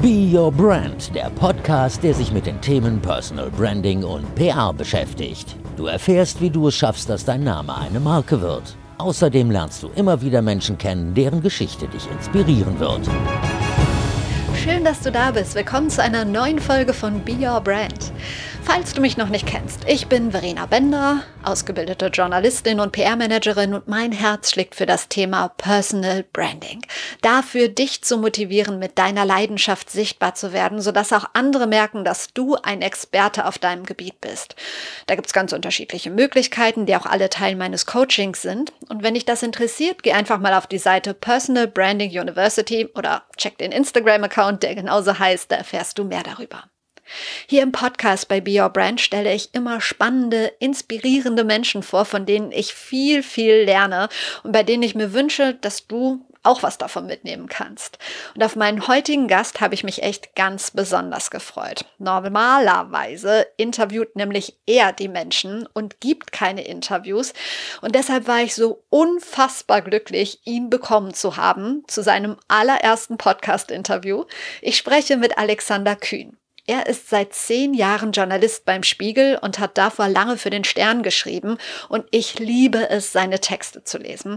Be Your Brand, der Podcast, der sich mit den Themen Personal Branding und PR beschäftigt. Du erfährst, wie du es schaffst, dass dein Name eine Marke wird. Außerdem lernst du immer wieder Menschen kennen, deren Geschichte dich inspirieren wird. Schön, dass du da bist. Willkommen zu einer neuen Folge von Be Your Brand. Falls du mich noch nicht kennst, ich bin Verena Bender, ausgebildete Journalistin und PR-Managerin und mein Herz schlägt für das Thema Personal Branding. Dafür, dich zu motivieren, mit deiner Leidenschaft sichtbar zu werden, sodass auch andere merken, dass du ein Experte auf deinem Gebiet bist. Da gibt es ganz unterschiedliche Möglichkeiten, die auch alle Teil meines Coachings sind. Und wenn dich das interessiert, geh einfach mal auf die Seite Personal Branding University oder check den Instagram-Account, der genauso heißt, da erfährst du mehr darüber. Hier im Podcast bei Be Your Brand stelle ich immer spannende, inspirierende Menschen vor, von denen ich viel, viel lerne und bei denen ich mir wünsche, dass du auch was davon mitnehmen kannst. Und auf meinen heutigen Gast habe ich mich echt ganz besonders gefreut. Normalerweise interviewt nämlich er die Menschen und gibt keine Interviews. Und deshalb war ich so unfassbar glücklich, ihn bekommen zu haben zu seinem allerersten Podcast-Interview. Ich spreche mit Alexander Kühn. Er ist seit zehn Jahren Journalist beim Spiegel und hat davor lange für den Stern geschrieben und ich liebe es, seine Texte zu lesen.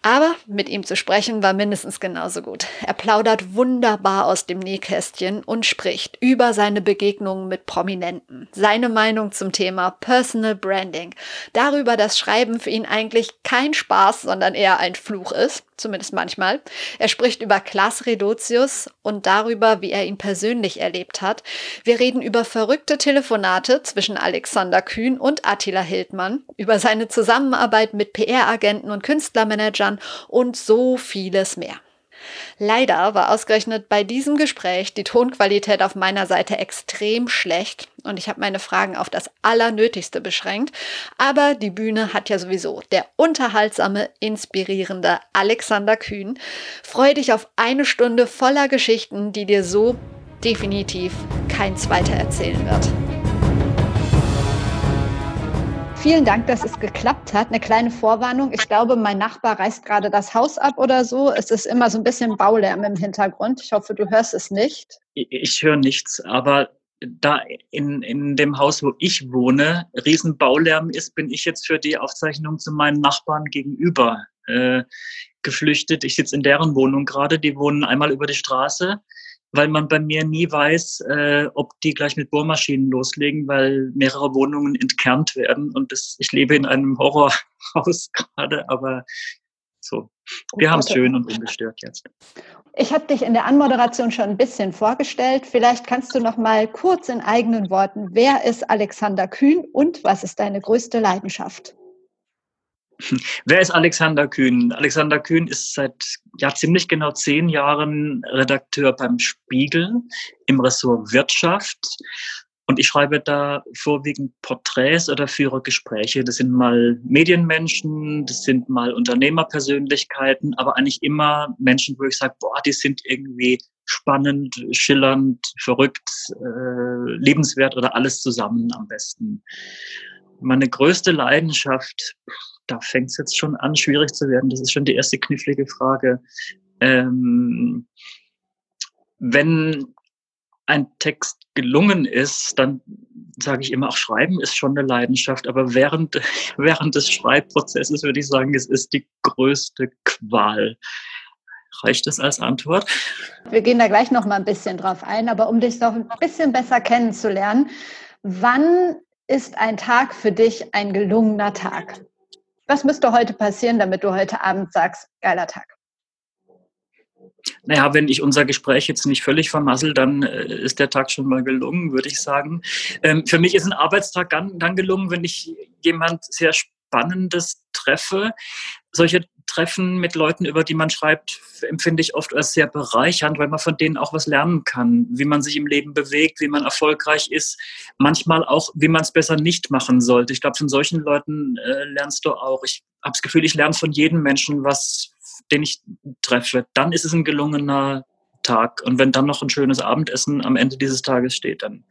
Aber mit ihm zu sprechen war mindestens genauso gut. Er plaudert wunderbar aus dem Nähkästchen und spricht über seine Begegnungen mit Prominenten, seine Meinung zum Thema Personal Branding, darüber, dass Schreiben für ihn eigentlich kein Spaß, sondern eher ein Fluch ist, zumindest manchmal. Er spricht über Klaas Redotius und darüber, wie er ihn persönlich erlebt hat. Wir reden über verrückte Telefonate zwischen Alexander Kühn und Attila Hildmann, über seine Zusammenarbeit mit PR-Agenten und Künstlermanagern, und so vieles mehr. Leider war ausgerechnet bei diesem Gespräch die Tonqualität auf meiner Seite extrem schlecht und ich habe meine Fragen auf das Allernötigste beschränkt. Aber die Bühne hat ja sowieso der unterhaltsame, inspirierende Alexander Kühn. Freue dich auf eine Stunde voller Geschichten, die dir so definitiv kein zweiter erzählen wird. Vielen Dank, dass es geklappt hat. Eine kleine Vorwarnung. Ich glaube, mein Nachbar reißt gerade das Haus ab oder so. Es ist immer so ein bisschen Baulärm im Hintergrund. Ich hoffe, du hörst es nicht. Ich, ich höre nichts, aber da in, in dem Haus, wo ich wohne, riesen Baulärm ist, bin ich jetzt für die Aufzeichnung zu meinen Nachbarn gegenüber äh, geflüchtet. Ich sitze in deren Wohnung gerade. Die wohnen einmal über die Straße weil man bei mir nie weiß, äh, ob die gleich mit Bohrmaschinen loslegen, weil mehrere Wohnungen entkernt werden. Und das, ich lebe in einem Horrorhaus gerade, aber so. Wir haben es schön und ungestört jetzt. Ich habe dich in der Anmoderation schon ein bisschen vorgestellt. Vielleicht kannst du noch mal kurz in eigenen Worten, wer ist Alexander Kühn und was ist deine größte Leidenschaft? Wer ist Alexander Kühn? Alexander Kühn ist seit ja, ziemlich genau zehn Jahren Redakteur beim Spiegel im Ressort Wirtschaft. Und ich schreibe da vorwiegend Porträts oder führe Gespräche. Das sind mal Medienmenschen, das sind mal Unternehmerpersönlichkeiten, aber eigentlich immer Menschen, wo ich sage, boah, die sind irgendwie spannend, schillernd, verrückt, äh, lebenswert oder alles zusammen am besten. Meine größte Leidenschaft, da fängt es jetzt schon an, schwierig zu werden. Das ist schon die erste knifflige Frage. Ähm, wenn ein Text gelungen ist, dann sage ich immer, auch Schreiben ist schon eine Leidenschaft, aber während, während des Schreibprozesses würde ich sagen, es ist die größte Qual. Reicht das als Antwort? Wir gehen da gleich noch mal ein bisschen drauf ein, aber um dich noch ein bisschen besser kennenzulernen, wann ist ein Tag für dich ein gelungener Tag? Was müsste heute passieren, damit du heute Abend sagst, geiler Tag? Naja, wenn ich unser Gespräch jetzt nicht völlig vermassel, dann äh, ist der Tag schon mal gelungen, würde ich sagen. Ähm, für mich ist ein Arbeitstag dann, dann gelungen, wenn ich jemand sehr Spannendes treffe. Solche Treffen mit Leuten, über die man schreibt, empfinde ich oft als sehr bereichernd, weil man von denen auch was lernen kann, wie man sich im Leben bewegt, wie man erfolgreich ist, manchmal auch, wie man es besser nicht machen sollte. Ich glaube, von solchen Leuten äh, lernst du auch. Ich habe das Gefühl, ich lerne von jedem Menschen was, den ich treffe. Dann ist es ein gelungener Tag. Und wenn dann noch ein schönes Abendessen am Ende dieses Tages steht, dann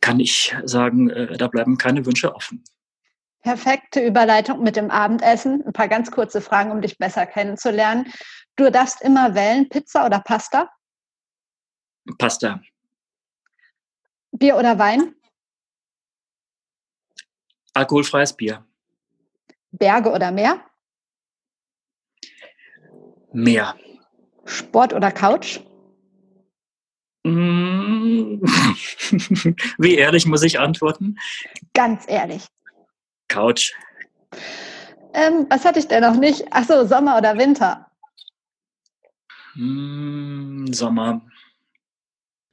kann ich sagen, äh, da bleiben keine Wünsche offen. Perfekte Überleitung mit dem Abendessen. Ein paar ganz kurze Fragen, um dich besser kennenzulernen. Du darfst immer wählen, Pizza oder Pasta? Pasta. Bier oder Wein? Alkoholfreies Bier. Berge oder Meer? Meer. Sport oder Couch? Mm. Wie ehrlich muss ich antworten? Ganz ehrlich. Couch. Ähm, was hatte ich denn noch nicht? Achso, Sommer oder Winter? Mm, Sommer.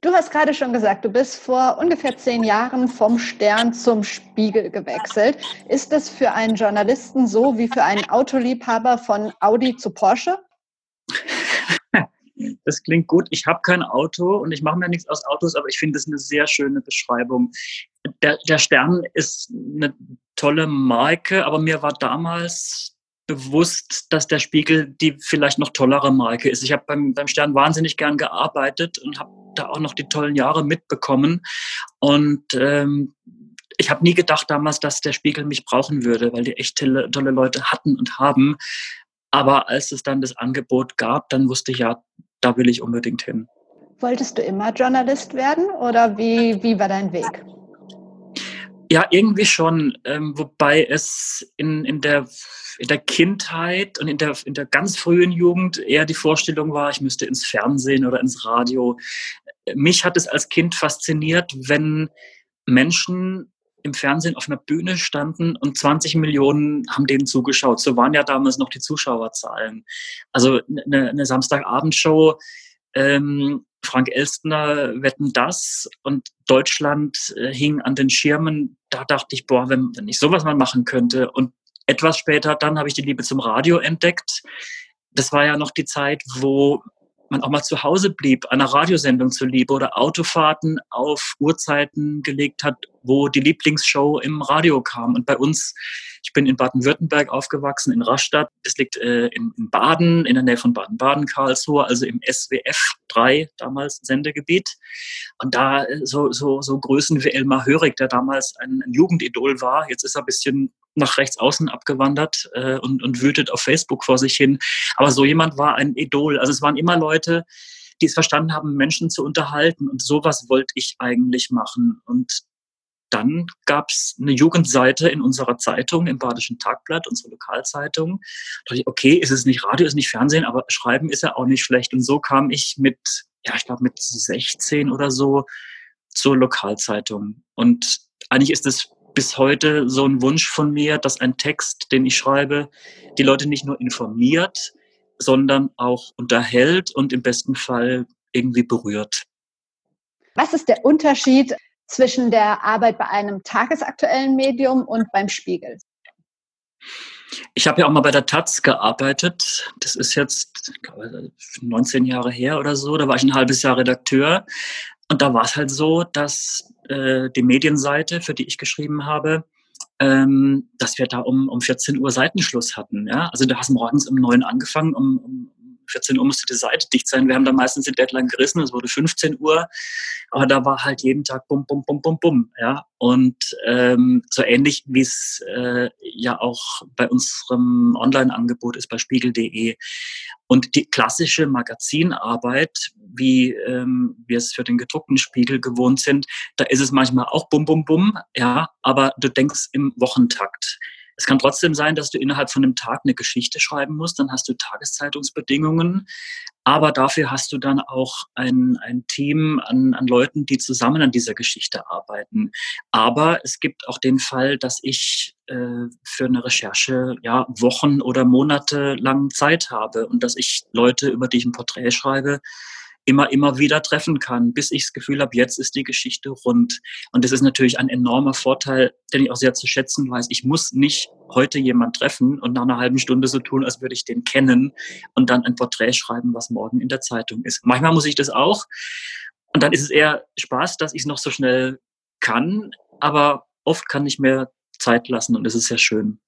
Du hast gerade schon gesagt, du bist vor ungefähr zehn Jahren vom Stern zum Spiegel gewechselt. Ist das für einen Journalisten so wie für einen Autoliebhaber von Audi zu Porsche? Das klingt gut. Ich habe kein Auto und ich mache mir nichts aus Autos, aber ich finde das eine sehr schöne Beschreibung. Der, der Stern ist eine tolle Marke, aber mir war damals bewusst, dass der Spiegel die vielleicht noch tollere Marke ist. Ich habe beim, beim Stern wahnsinnig gern gearbeitet und habe da auch noch die tollen Jahre mitbekommen. Und ähm, ich habe nie gedacht damals, dass der Spiegel mich brauchen würde, weil die echt tolle, tolle Leute hatten und haben. Aber als es dann das Angebot gab, dann wusste ich ja, da will ich unbedingt hin. Wolltest du immer Journalist werden oder wie, wie war dein Weg? Ja, irgendwie schon, ähm, wobei es in, in, der, in der Kindheit und in der, in der ganz frühen Jugend eher die Vorstellung war, ich müsste ins Fernsehen oder ins Radio. Mich hat es als Kind fasziniert, wenn Menschen im Fernsehen auf einer Bühne standen und 20 Millionen haben denen zugeschaut. So waren ja damals noch die Zuschauerzahlen. Also eine, eine Samstagabendshow, ähm, Frank Elstner wetten das und Deutschland äh, hing an den Schirmen. Da dachte ich, boah, wenn, wenn ich sowas mal machen könnte. Und etwas später, dann habe ich die Liebe zum Radio entdeckt. Das war ja noch die Zeit, wo man auch mal zu Hause blieb, einer Radiosendung zuliebe oder Autofahrten auf Uhrzeiten gelegt hat, wo die Lieblingsshow im Radio kam. Und bei uns, ich bin in Baden-Württemberg aufgewachsen, in Rastatt. Das liegt äh, in, in, Baden, in der Nähe von Baden-Baden, Karlsruhe, also im SWF 3 damals Sendegebiet. Und da äh, so, so, so Größen wie Elmar Hörig, der damals ein, ein Jugendidol war, jetzt ist er ein bisschen nach rechts außen abgewandert äh, und, und wütet auf Facebook vor sich hin. Aber so jemand war ein Idol. Also es waren immer Leute, die es verstanden haben, Menschen zu unterhalten. Und sowas wollte ich eigentlich machen. Und dann gab es eine Jugendseite in unserer Zeitung, im Badischen Tagblatt, unsere Lokalzeitung. Da dachte ich, okay, ist es nicht Radio, ist nicht Fernsehen, aber Schreiben ist ja auch nicht schlecht. Und so kam ich mit, ja, ich glaube mit 16 oder so zur Lokalzeitung. Und eigentlich ist es bis heute so ein Wunsch von mir, dass ein Text, den ich schreibe, die Leute nicht nur informiert, sondern auch unterhält und im besten Fall irgendwie berührt. Was ist der Unterschied zwischen der Arbeit bei einem tagesaktuellen Medium und beim Spiegel? Ich habe ja auch mal bei der Taz gearbeitet. Das ist jetzt 19 Jahre her oder so. Da war ich ein halbes Jahr Redakteur. Und da war es halt so, dass äh, die Medienseite, für die ich geschrieben habe, ähm, dass wir da um, um 14 Uhr Seitenschluss hatten. Ja? Also du hast morgens um 9 angefangen, um, um 14 Uhr musste die Seite dicht sein. Wir haben da meistens die Deadline gerissen, es wurde 15 Uhr, aber da war halt jeden Tag bum, bum, bum, bum, bum. Ja? Und ähm, so ähnlich wie es äh, ja auch bei unserem Online-Angebot ist, bei spiegel.de. Und die klassische Magazinarbeit, wie ähm, wir es für den gedruckten Spiegel gewohnt sind, da ist es manchmal auch bum, bum, bum, ja, aber du denkst im Wochentakt. Es kann trotzdem sein, dass du innerhalb von einem Tag eine Geschichte schreiben musst, dann hast du Tageszeitungsbedingungen, aber dafür hast du dann auch ein, ein Team an, an Leuten, die zusammen an dieser Geschichte arbeiten. Aber es gibt auch den Fall, dass ich äh, für eine Recherche ja Wochen oder Monate lang Zeit habe und dass ich Leute, über die ich ein Porträt schreibe, immer, immer wieder treffen kann, bis ich das Gefühl habe, jetzt ist die Geschichte rund. Und das ist natürlich ein enormer Vorteil, den ich auch sehr zu schätzen weiß. Ich muss nicht heute jemand treffen und nach einer halben Stunde so tun, als würde ich den kennen und dann ein Porträt schreiben, was morgen in der Zeitung ist. Manchmal muss ich das auch. Und dann ist es eher Spaß, dass ich es noch so schnell kann, aber oft kann ich mir Zeit lassen und es ist sehr schön.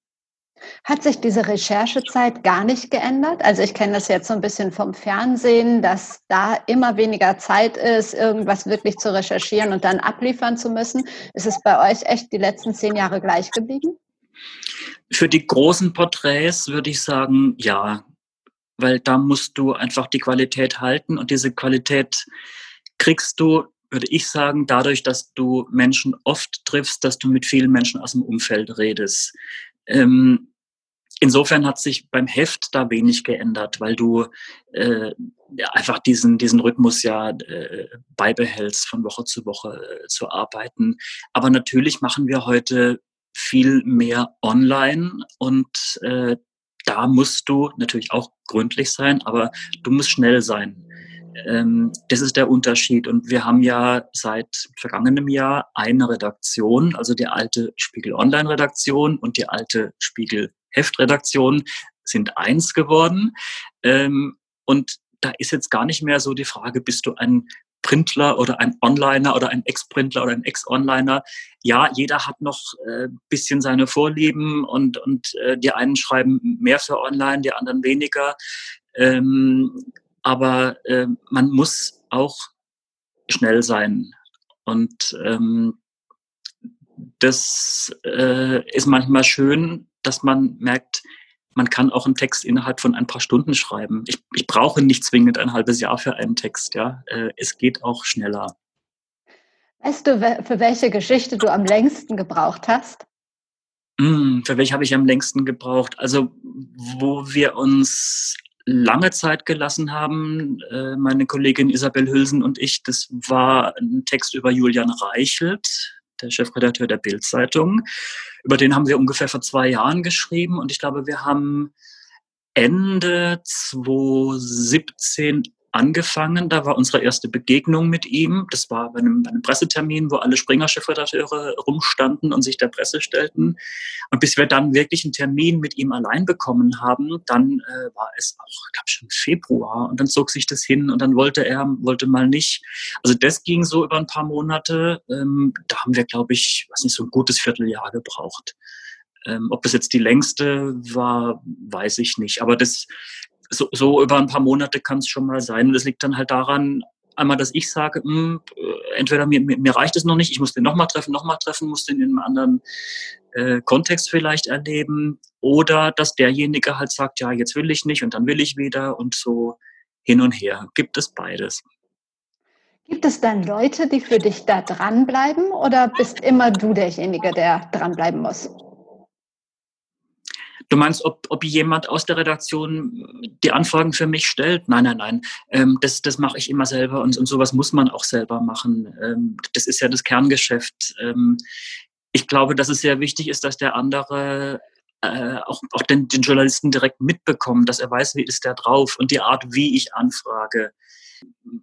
Hat sich diese Recherchezeit gar nicht geändert? Also ich kenne das jetzt so ein bisschen vom Fernsehen, dass da immer weniger Zeit ist, irgendwas wirklich zu recherchieren und dann abliefern zu müssen. Ist es bei euch echt die letzten zehn Jahre gleich geblieben? Für die großen Porträts würde ich sagen, ja, weil da musst du einfach die Qualität halten und diese Qualität kriegst du, würde ich sagen, dadurch, dass du Menschen oft triffst, dass du mit vielen Menschen aus dem Umfeld redest. Ähm, insofern hat sich beim Heft da wenig geändert, weil du äh, einfach diesen, diesen Rhythmus ja äh, beibehältst, von Woche zu Woche äh, zu arbeiten. Aber natürlich machen wir heute viel mehr online und äh, da musst du natürlich auch gründlich sein, aber du musst schnell sein. Ähm, das ist der Unterschied. Und wir haben ja seit vergangenem Jahr eine Redaktion, also die alte Spiegel Online-Redaktion und die alte Spiegel Heftredaktion sind eins geworden. Ähm, und da ist jetzt gar nicht mehr so die Frage, bist du ein Printler oder ein Onliner oder ein Ex-Printler oder ein Ex-Onliner. Ja, jeder hat noch äh, bisschen seine Vorlieben und, und äh, die einen schreiben mehr für Online, die anderen weniger. Ähm, aber äh, man muss auch schnell sein. Und ähm, das äh, ist manchmal schön, dass man merkt, man kann auch einen Text innerhalb von ein paar Stunden schreiben. Ich, ich brauche nicht zwingend ein halbes Jahr für einen Text. Ja, äh, es geht auch schneller. Weißt du, für welche Geschichte du am längsten gebraucht hast? Mm, für welche habe ich am längsten gebraucht? Also, wo wir uns lange Zeit gelassen haben, äh, meine Kollegin Isabel Hülsen und ich, das war ein Text über Julian Reichelt, der Chefredakteur der Bild-Zeitung. Über den haben wir ungefähr vor zwei Jahren geschrieben und ich glaube, wir haben Ende 2017 angefangen. Da war unsere erste Begegnung mit ihm. Das war bei einem, bei einem Pressetermin, wo alle Springer-Chefredakteure rumstanden und sich der Presse stellten. Und bis wir dann wirklich einen Termin mit ihm allein bekommen haben, dann äh, war es auch, ich glaube schon Februar. Und dann zog sich das hin und dann wollte er, wollte mal nicht. Also das ging so über ein paar Monate. Ähm, da haben wir, glaube ich, weiß nicht, so ein gutes Vierteljahr gebraucht. Ähm, ob das jetzt die längste war, weiß ich nicht. Aber das, so, so über ein paar Monate kann es schon mal sein. Und das liegt dann halt daran, einmal, dass ich sage, mh, hm, äh, entweder mir, mir, mir, reicht es noch nicht, ich muss den nochmal treffen, nochmal treffen, muss den in einem anderen äh, Kontext vielleicht erleben. Oder dass derjenige halt sagt, ja, jetzt will ich nicht und dann will ich wieder und so hin und her. Gibt es beides. Gibt es dann Leute, die für dich da dranbleiben oder bist immer du derjenige, der dranbleiben muss? Du meinst, ob, ob jemand aus der Redaktion die Anfragen für mich stellt? Nein, nein, nein. Ähm, das das mache ich immer selber und, und sowas muss man auch selber machen. Ähm, das ist ja das Kerngeschäft. Ähm, ich glaube, dass es sehr wichtig ist, dass der andere äh, auch, auch den, den Journalisten direkt mitbekommt, dass er weiß, wie ist der drauf und die Art, wie ich anfrage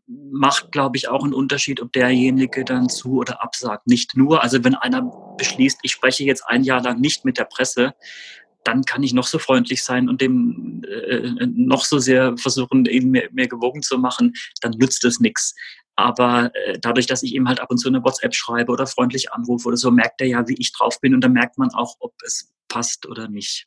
macht, glaube ich, auch einen Unterschied, ob derjenige dann zu oder absagt. Nicht nur, also wenn einer beschließt, ich spreche jetzt ein Jahr lang nicht mit der Presse, dann kann ich noch so freundlich sein und dem äh, noch so sehr versuchen, ihn mehr, mehr gewogen zu machen, dann nützt es nichts. Aber äh, dadurch, dass ich ihm halt ab und zu eine WhatsApp schreibe oder freundlich anrufe oder so, merkt er ja, wie ich drauf bin und dann merkt man auch, ob es passt oder nicht.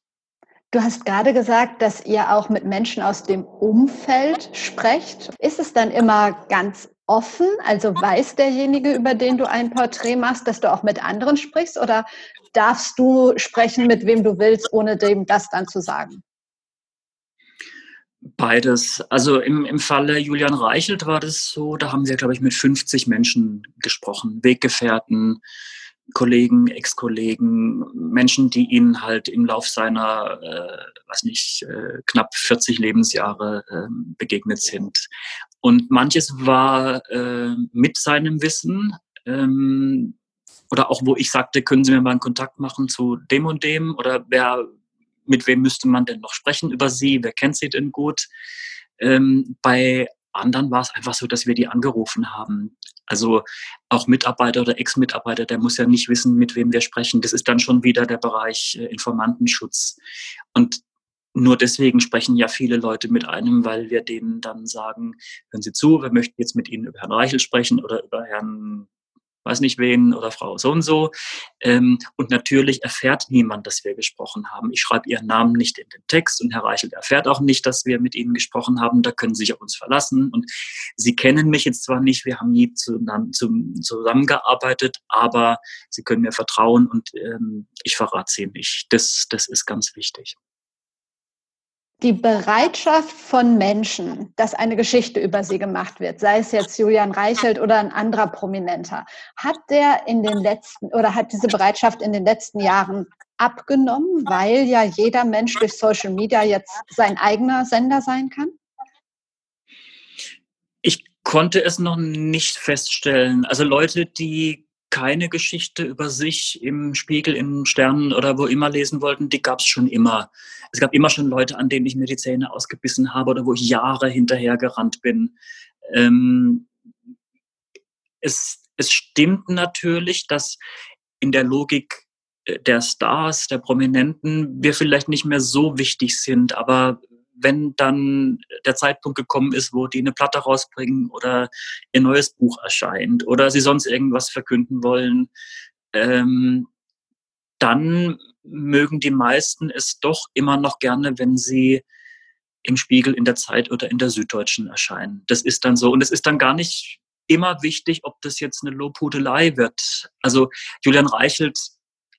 Du hast gerade gesagt, dass ihr auch mit Menschen aus dem Umfeld sprecht. Ist es dann immer ganz offen? Also weiß derjenige, über den du ein Porträt machst, dass du auch mit anderen sprichst? Oder darfst du sprechen, mit wem du willst, ohne dem das dann zu sagen? Beides. Also im, im Falle Julian Reichelt war das so, da haben wir, glaube ich, mit 50 Menschen gesprochen, Weggefährten, Kollegen, Ex-Kollegen, Menschen, die ihn halt im Lauf seiner, äh, weiß nicht, äh, knapp 40 Lebensjahre äh, begegnet sind. Und manches war äh, mit seinem Wissen, ähm, oder auch wo ich sagte, können Sie mir mal einen Kontakt machen zu dem und dem oder wer, mit wem müsste man denn noch sprechen über Sie, wer kennt Sie denn gut? Ähm, bei anderen war es einfach so, dass wir die angerufen haben. Also auch Mitarbeiter oder Ex-Mitarbeiter, der muss ja nicht wissen, mit wem wir sprechen. Das ist dann schon wieder der Bereich äh, Informantenschutz. Und nur deswegen sprechen ja viele Leute mit einem, weil wir denen dann sagen, hören Sie zu, wir möchten jetzt mit Ihnen über Herrn Reichel sprechen oder über Herrn weiß nicht wen oder Frau so und so. Ähm, und natürlich erfährt niemand, dass wir gesprochen haben. Ich schreibe ihren Namen nicht in den Text und Herr Reichelt erfährt auch nicht, dass wir mit ihnen gesprochen haben. Da können sie sich auf uns verlassen. Und sie kennen mich jetzt zwar nicht, wir haben nie zusammengearbeitet, aber sie können mir vertrauen und ähm, ich verrate sie nicht. Das, das ist ganz wichtig. Die Bereitschaft von Menschen, dass eine Geschichte über sie gemacht wird, sei es jetzt Julian Reichelt oder ein anderer Prominenter, hat der in den letzten oder hat diese Bereitschaft in den letzten Jahren abgenommen, weil ja jeder Mensch durch Social Media jetzt sein eigener Sender sein kann? Ich konnte es noch nicht feststellen. Also Leute, die keine Geschichte über sich im Spiegel, in Sternen oder wo immer lesen wollten, die gab es schon immer. Es gab immer schon Leute, an denen ich mir die Zähne ausgebissen habe oder wo ich Jahre hinterher gerannt bin. Ähm, es, es stimmt natürlich, dass in der Logik äh, der Stars, der Prominenten, wir vielleicht nicht mehr so wichtig sind, aber wenn dann der Zeitpunkt gekommen ist, wo die eine Platte rausbringen oder ihr neues Buch erscheint oder sie sonst irgendwas verkünden wollen, ähm, dann mögen die meisten es doch immer noch gerne, wenn sie im Spiegel, in der Zeit oder in der Süddeutschen erscheinen. Das ist dann so. Und es ist dann gar nicht immer wichtig, ob das jetzt eine Lobhudelei wird. Also Julian Reichelt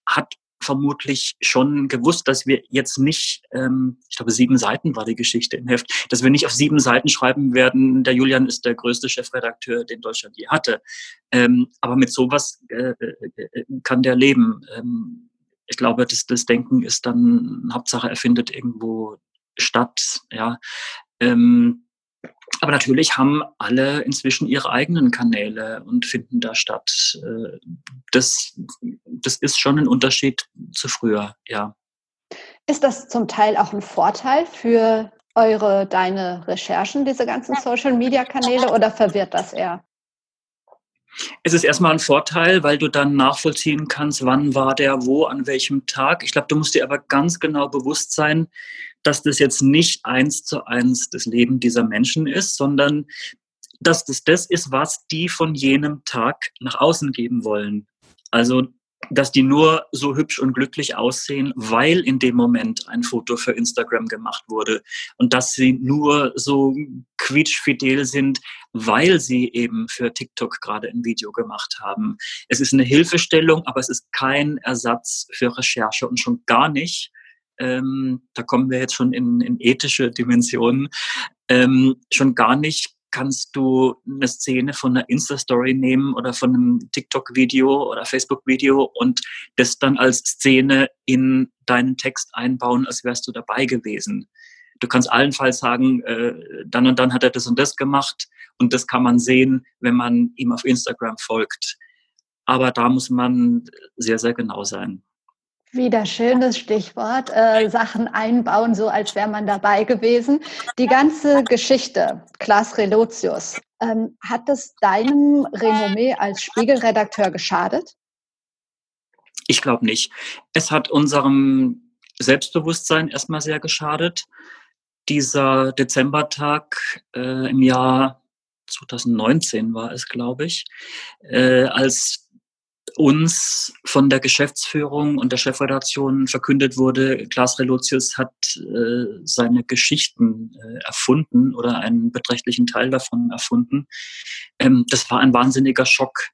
hat vermutlich schon gewusst, dass wir jetzt nicht, ähm, ich glaube, sieben Seiten war die Geschichte im Heft, dass wir nicht auf sieben Seiten schreiben werden, der Julian ist der größte Chefredakteur, den Deutschland je hatte. Ähm, aber mit sowas äh, äh, kann der leben. Ähm, ich glaube, das, das Denken ist dann, Hauptsache, er findet irgendwo statt. Ja. Ähm, aber natürlich haben alle inzwischen ihre eigenen Kanäle und finden da statt. Äh, das, das ist schon ein Unterschied zu früher, ja. Ist das zum Teil auch ein Vorteil für eure, deine Recherchen, diese ganzen Social-Media-Kanäle, oder verwirrt das eher? Es ist erstmal ein Vorteil, weil du dann nachvollziehen kannst, wann war der wo, an welchem Tag. Ich glaube, du musst dir aber ganz genau bewusst sein, dass das jetzt nicht eins zu eins das Leben dieser Menschen ist, sondern dass das das ist, was die von jenem Tag nach außen geben wollen. Also dass die nur so hübsch und glücklich aussehen, weil in dem Moment ein Foto für Instagram gemacht wurde und dass sie nur so quietschfidel sind, weil sie eben für TikTok gerade ein Video gemacht haben. Es ist eine Hilfestellung, aber es ist kein Ersatz für Recherche und schon gar nicht. Ähm, da kommen wir jetzt schon in, in ethische Dimensionen. Ähm, schon gar nicht kannst du eine Szene von einer Insta-Story nehmen oder von einem TikTok-Video oder Facebook-Video und das dann als Szene in deinen Text einbauen, als wärst du dabei gewesen. Du kannst allenfalls sagen, äh, dann und dann hat er das und das gemacht und das kann man sehen, wenn man ihm auf Instagram folgt. Aber da muss man sehr, sehr genau sein. Wieder schönes Stichwort, äh, Sachen einbauen, so als wäre man dabei gewesen. Die ganze Geschichte, Klaas Relotius, ähm, hat das deinem Renommee als Spiegelredakteur geschadet? Ich glaube nicht. Es hat unserem Selbstbewusstsein erstmal sehr geschadet. Dieser Dezembertag äh, im Jahr 2019 war es, glaube ich, äh, als uns von der Geschäftsführung und der Chefredaktion verkündet wurde, Klaas Relotius hat äh, seine Geschichten äh, erfunden oder einen beträchtlichen Teil davon erfunden. Ähm, das war ein wahnsinniger Schock.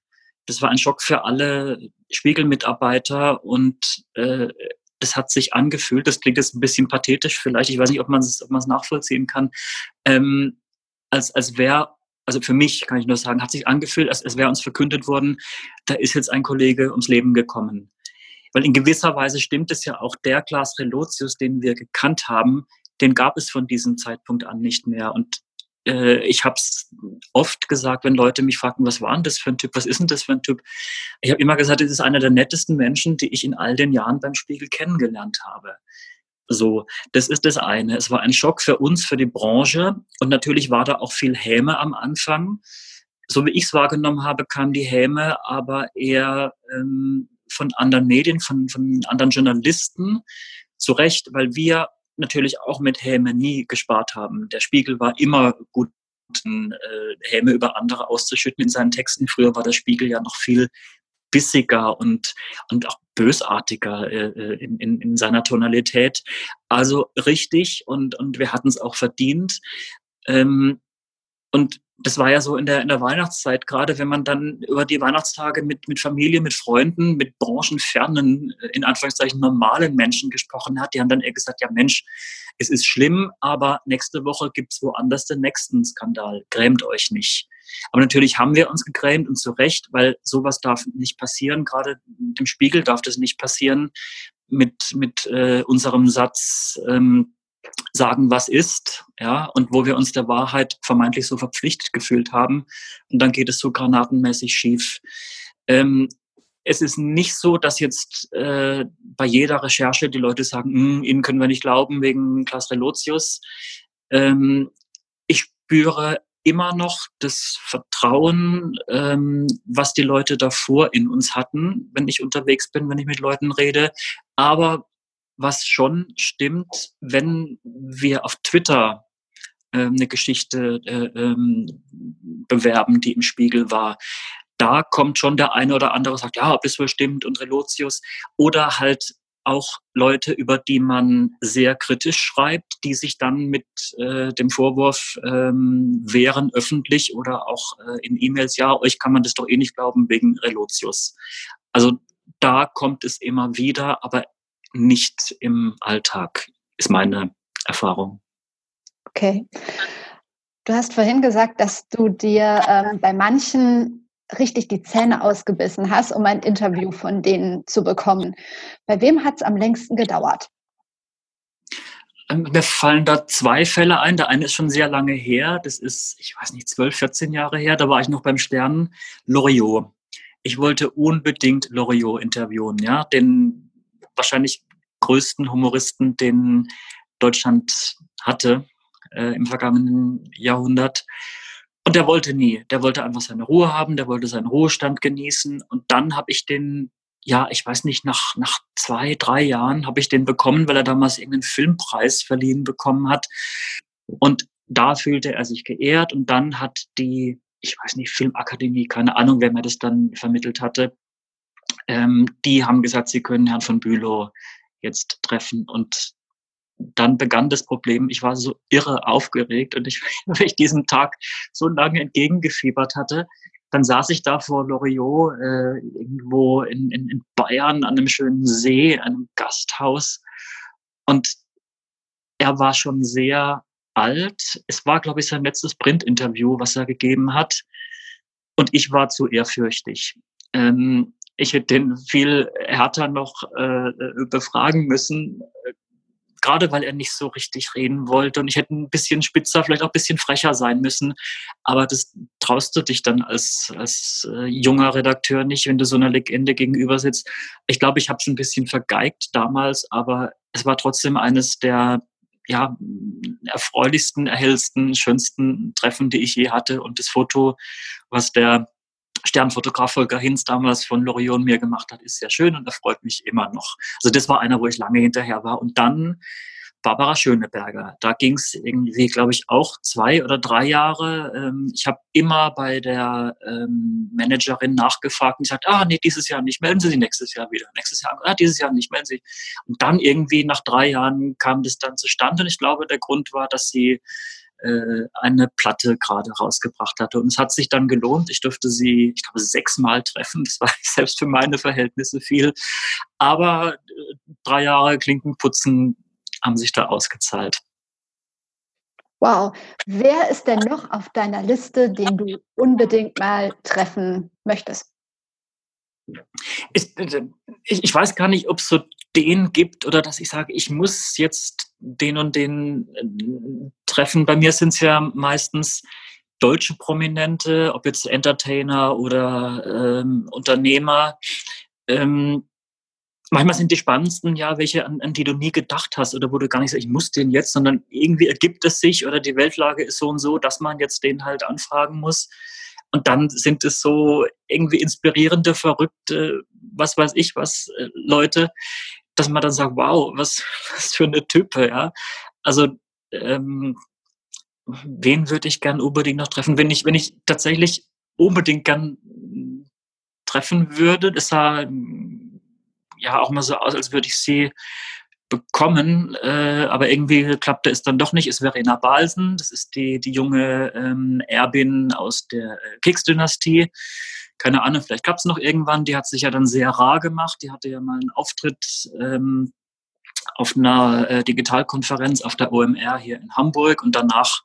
Das war ein Schock für alle Spiegelmitarbeiter und äh, es hat sich angefühlt, das klingt jetzt ein bisschen pathetisch vielleicht, ich weiß nicht, ob man es ob nachvollziehen kann, ähm, als, als wäre also für mich kann ich nur sagen, hat sich angefühlt, als, als wäre uns verkündet worden, da ist jetzt ein Kollege ums Leben gekommen. Weil in gewisser Weise stimmt es ja auch, der Klaas Relotius, den wir gekannt haben, den gab es von diesem Zeitpunkt an nicht mehr. Und äh, ich habe es oft gesagt, wenn Leute mich fragten, was war denn das für ein Typ, was ist denn das für ein Typ? Ich habe immer gesagt, es ist einer der nettesten Menschen, die ich in all den Jahren beim Spiegel kennengelernt habe. So, das ist das eine. Es war ein Schock für uns, für die Branche. Und natürlich war da auch viel Häme am Anfang. So wie ich es wahrgenommen habe, kam die Häme aber eher ähm, von anderen Medien, von, von anderen Journalisten. Zu Recht, weil wir natürlich auch mit Häme nie gespart haben. Der Spiegel war immer gut äh, Häme über andere auszuschütten in seinen Texten. Früher war der Spiegel ja noch viel bissiger und, und auch bösartiger äh, äh, in, in, in seiner Tonalität. Also richtig und, und wir hatten es auch verdient. Ähm, und das war ja so in der, in der Weihnachtszeit, gerade wenn man dann über die Weihnachtstage mit, mit Familie, mit Freunden, mit branchenfernen, äh, in Anführungszeichen normalen Menschen gesprochen hat, die haben dann eher gesagt, ja Mensch, es ist schlimm, aber nächste Woche gibt's woanders den nächsten Skandal. Grämt euch nicht. Aber natürlich haben wir uns gegrämt und zu Recht, weil sowas darf nicht passieren. Gerade dem Spiegel darf das nicht passieren mit, mit äh, unserem Satz, ähm, sagen, was ist, ja, und wo wir uns der Wahrheit vermeintlich so verpflichtet gefühlt haben. Und dann geht es so granatenmäßig schief. Ähm, es ist nicht so, dass jetzt äh, bei jeder Recherche die Leute sagen, hm, ihnen können wir nicht glauben wegen Klaas Relotius. Ähm, ich spüre immer noch das Vertrauen, ähm, was die Leute davor in uns hatten, wenn ich unterwegs bin, wenn ich mit Leuten rede. Aber was schon stimmt, wenn wir auf Twitter ähm, eine Geschichte äh, ähm, bewerben, die im Spiegel war, da kommt schon der eine oder andere sagt, ja, ob das wohl stimmt und Relotius. Oder halt auch Leute, über die man sehr kritisch schreibt, die sich dann mit äh, dem Vorwurf ähm, wehren, öffentlich oder auch äh, in E-Mails, ja, euch kann man das doch eh nicht glauben wegen Relotius. Also da kommt es immer wieder, aber nicht im Alltag, ist meine Erfahrung. Okay. Du hast vorhin gesagt, dass du dir ähm, bei manchen richtig die Zähne ausgebissen hast, um ein Interview von denen zu bekommen. Bei wem hat es am längsten gedauert? Ähm, mir fallen da zwei Fälle ein. Der eine ist schon sehr lange her. Das ist, ich weiß nicht, 12, 14 Jahre her. Da war ich noch beim Sternen. Loriot. Ich wollte unbedingt Loriot interviewen, ja, den wahrscheinlich größten Humoristen, den Deutschland hatte äh, im vergangenen Jahrhundert. Und der wollte nie. Der wollte einfach seine Ruhe haben, der wollte seinen Ruhestand genießen. Und dann habe ich den, ja, ich weiß nicht, nach, nach zwei, drei Jahren habe ich den bekommen, weil er damals irgendeinen Filmpreis verliehen bekommen hat. Und da fühlte er sich geehrt. Und dann hat die, ich weiß nicht, Filmakademie, keine Ahnung, wer mir das dann vermittelt hatte, ähm, die haben gesagt, sie können Herrn von Bülow jetzt treffen. Und dann begann das Problem. Ich war so irre aufgeregt und ich, weil ich diesem Tag so lange entgegengefiebert hatte, dann saß ich da vor Loriot äh, irgendwo in, in, in Bayern an einem schönen See, einem Gasthaus. Und er war schon sehr alt. Es war, glaube ich, sein letztes Print-Interview, was er gegeben hat. Und ich war zu ehrfürchtig. Ähm, ich hätte den viel härter noch äh, befragen müssen gerade weil er nicht so richtig reden wollte. Und ich hätte ein bisschen spitzer, vielleicht auch ein bisschen frecher sein müssen. Aber das traust du dich dann als, als äh, junger Redakteur nicht, wenn du so einer Legende gegenüber sitzt. Ich glaube, ich habe es ein bisschen vergeigt damals, aber es war trotzdem eines der ja, erfreulichsten, erhellsten, schönsten Treffen, die ich je hatte. Und das Foto, was der Sternfotograf Volker Hinz damals von Loriot mir gemacht hat, ist sehr schön und erfreut mich immer noch. Also das war einer, wo ich lange hinterher war. Und dann Barbara Schöneberger. Da ging es irgendwie, glaube ich, auch zwei oder drei Jahre. Ähm, ich habe immer bei der ähm, Managerin nachgefragt und gesagt, ah, nee, dieses Jahr nicht, melden Sie sich nächstes Jahr wieder. Nächstes Jahr, ah, dieses Jahr nicht, melden Sie sich. Und dann irgendwie nach drei Jahren kam das dann zustande. Und ich glaube, der Grund war, dass sie äh, eine Platte gerade rausgebracht hatte. Und es hat sich dann gelohnt. Ich durfte sie, ich glaube, sechsmal treffen. Das war selbst für meine Verhältnisse viel. Aber äh, drei Jahre Klinkenputzen haben sich da ausgezahlt. Wow. Wer ist denn noch auf deiner Liste, den du unbedingt mal treffen möchtest? Ich, äh, ich, weiß gar nicht, ob es so den gibt oder dass ich sage, ich muss jetzt den und den äh, treffen. Bei mir sind es ja meistens deutsche Prominente, ob jetzt Entertainer oder ähm, Unternehmer. Ähm, manchmal sind die spannendsten ja welche, an, an, die du nie gedacht hast oder wo du gar nicht sagst, ich muss den jetzt, sondern irgendwie ergibt es sich oder die Weltlage ist so und so, dass man jetzt den halt anfragen muss. Und dann sind es so irgendwie inspirierende, verrückte, was weiß ich was, äh, Leute, dass man dann sagt, wow, was, was für eine Type, ja. Also ähm, wen würde ich gern unbedingt noch treffen? Wenn ich, wenn ich tatsächlich unbedingt gern treffen würde, das sah ja auch mal so aus, als würde ich sie bekommen, äh, aber irgendwie klappte es dann doch nicht, ist Verena Balsen. Das ist die, die junge ähm, Erbin aus der äh, Keks-Dynastie. Keine Ahnung, vielleicht gab es noch irgendwann. Die hat sich ja dann sehr rar gemacht. Die hatte ja mal einen Auftritt ähm, auf einer äh, Digitalkonferenz auf der OMR hier in Hamburg und danach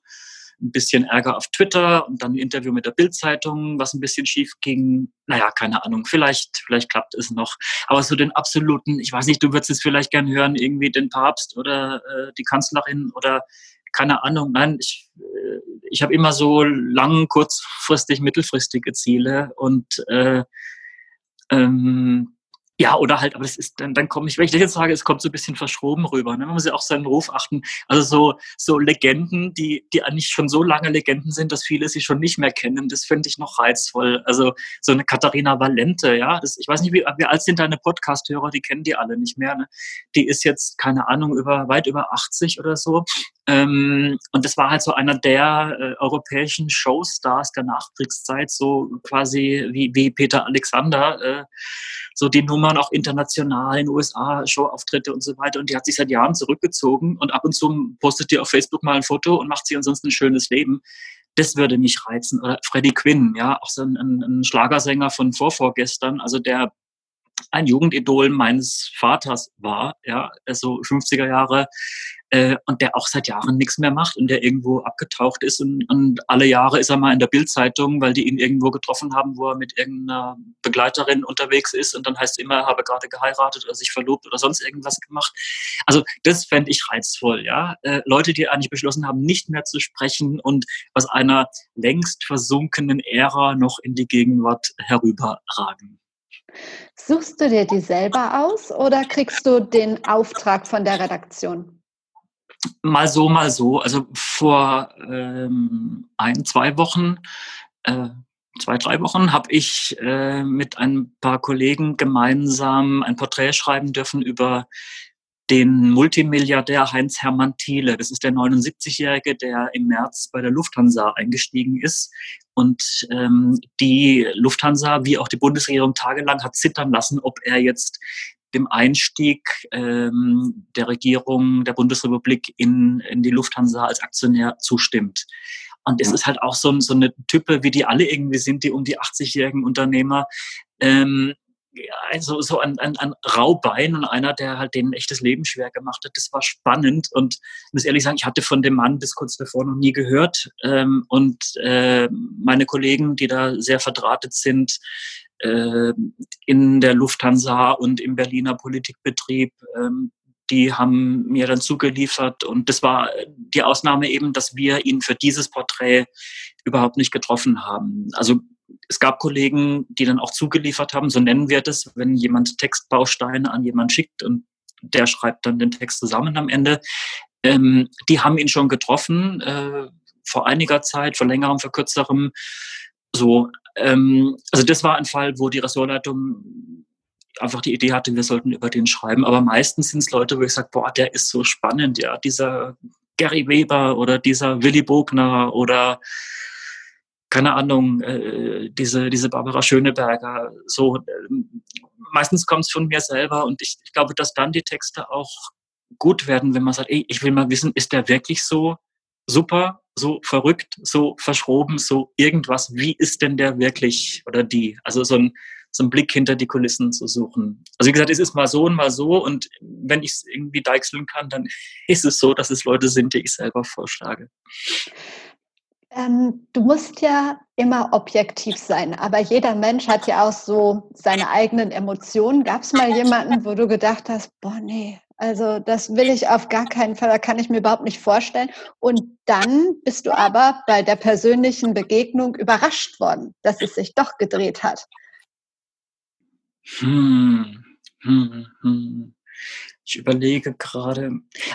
ein bisschen Ärger auf Twitter und dann ein Interview mit der Bildzeitung, was ein bisschen schief ging. Naja, keine Ahnung, vielleicht, vielleicht klappt es noch. Aber so den absoluten, ich weiß nicht, du würdest es vielleicht gern hören, irgendwie den Papst oder äh, die Kanzlerin oder keine Ahnung. Nein, ich, äh, ich habe immer so lang, kurzfristig, mittelfristige Ziele und äh, ähm, ja, oder halt, aber das ist, dann, dann komme ich, wenn ich das jetzt sage, es kommt so ein bisschen verschroben rüber. Ne? Man muss ja auch seinen Ruf achten. Also so, so Legenden, die, die eigentlich schon so lange Legenden sind, dass viele sie schon nicht mehr kennen, das finde ich noch reizvoll. Also so eine Katharina Valente, ja, das, ich weiß nicht, wie, wie alt sind deine Podcast-Hörer, die kennen die alle nicht mehr. Ne? Die ist jetzt, keine Ahnung, über weit über 80 oder so. Ähm, und das war halt so einer der äh, europäischen Showstars der Nachkriegszeit, so quasi wie, wie Peter Alexander, äh, so die Nummern auch international in USA, Showauftritte und so weiter. Und die hat sich seit Jahren zurückgezogen und ab und zu postet die auf Facebook mal ein Foto und macht sich ansonsten ein schönes Leben. Das würde mich reizen. Oder Freddie Quinn, ja, auch so ein, ein Schlagersänger von vorvorgestern, also der ein Jugendidol meines Vaters war, ja, also 50er Jahre, äh, und der auch seit Jahren nichts mehr macht und der irgendwo abgetaucht ist und, und alle Jahre ist er mal in der Bildzeitung, weil die ihn irgendwo getroffen haben, wo er mit irgendeiner Begleiterin unterwegs ist und dann heißt immer, er habe gerade geheiratet oder sich verlobt oder sonst irgendwas gemacht. Also das fände ich reizvoll, ja. Äh, Leute, die eigentlich beschlossen haben, nicht mehr zu sprechen und aus einer längst versunkenen Ära noch in die Gegenwart herüberragen. Suchst du dir die selber aus oder kriegst du den Auftrag von der Redaktion? Mal so, mal so. Also vor ähm, ein, zwei Wochen, äh, zwei, drei Wochen habe ich äh, mit ein paar Kollegen gemeinsam ein Porträt schreiben dürfen über den Multimilliardär Heinz Hermann Thiele. Das ist der 79-Jährige, der im März bei der Lufthansa eingestiegen ist und ähm, die Lufthansa wie auch die Bundesregierung tagelang hat zittern lassen, ob er jetzt dem Einstieg ähm, der Regierung der Bundesrepublik in, in die Lufthansa als Aktionär zustimmt. Und es ist halt auch so, so eine Type, wie die alle irgendwie sind, die um die 80-jährigen Unternehmer. Ähm, also so ein, ein, ein Raubein und einer, der halt denen echtes Leben schwer gemacht hat. Das war spannend und ich muss ehrlich sagen, ich hatte von dem Mann bis kurz davor noch nie gehört. Ähm, und äh, meine Kollegen, die da sehr verdrahtet sind, äh, in der Lufthansa und im Berliner Politikbetrieb, ähm, die haben mir dann zugeliefert und das war die Ausnahme eben, dass wir ihn für dieses Porträt überhaupt nicht getroffen haben. Also es gab Kollegen, die dann auch zugeliefert haben, so nennen wir das, wenn jemand Textbausteine an jemand schickt und der schreibt dann den Text zusammen am Ende. Ähm, die haben ihn schon getroffen, äh, vor einiger Zeit, vor längerem, vor kürzerem. So, ähm, also das war ein Fall, wo die Ressortleitung einfach die Idee hatte, wir sollten über den schreiben. Aber meistens sind es Leute, wo ich sage, boah, der ist so spannend, ja, dieser Gary Weber oder dieser Willy Bogner oder keine Ahnung, äh, diese, diese Barbara Schöneberger. So, äh, meistens kommt es von mir selber und ich, ich glaube, dass dann die Texte auch gut werden, wenn man sagt, ey, ich will mal wissen, ist der wirklich so super, so verrückt, so verschroben, so irgendwas? Wie ist denn der wirklich oder die? Also so ein, so einen Blick hinter die Kulissen zu suchen. Also wie gesagt, es ist mal so und mal so und wenn ich es irgendwie deichseln kann, dann ist es so, dass es Leute sind, die ich selber vorschlage. Ähm, du musst ja immer objektiv sein, aber jeder Mensch hat ja auch so seine eigenen Emotionen. Gab es mal jemanden, wo du gedacht hast, boah, nee, also das will ich auf gar keinen Fall, da kann ich mir überhaupt nicht vorstellen. Und dann bist du aber bei der persönlichen Begegnung überrascht worden, dass es sich doch gedreht hat. Hm, hm, hm. Ich überlege gerade.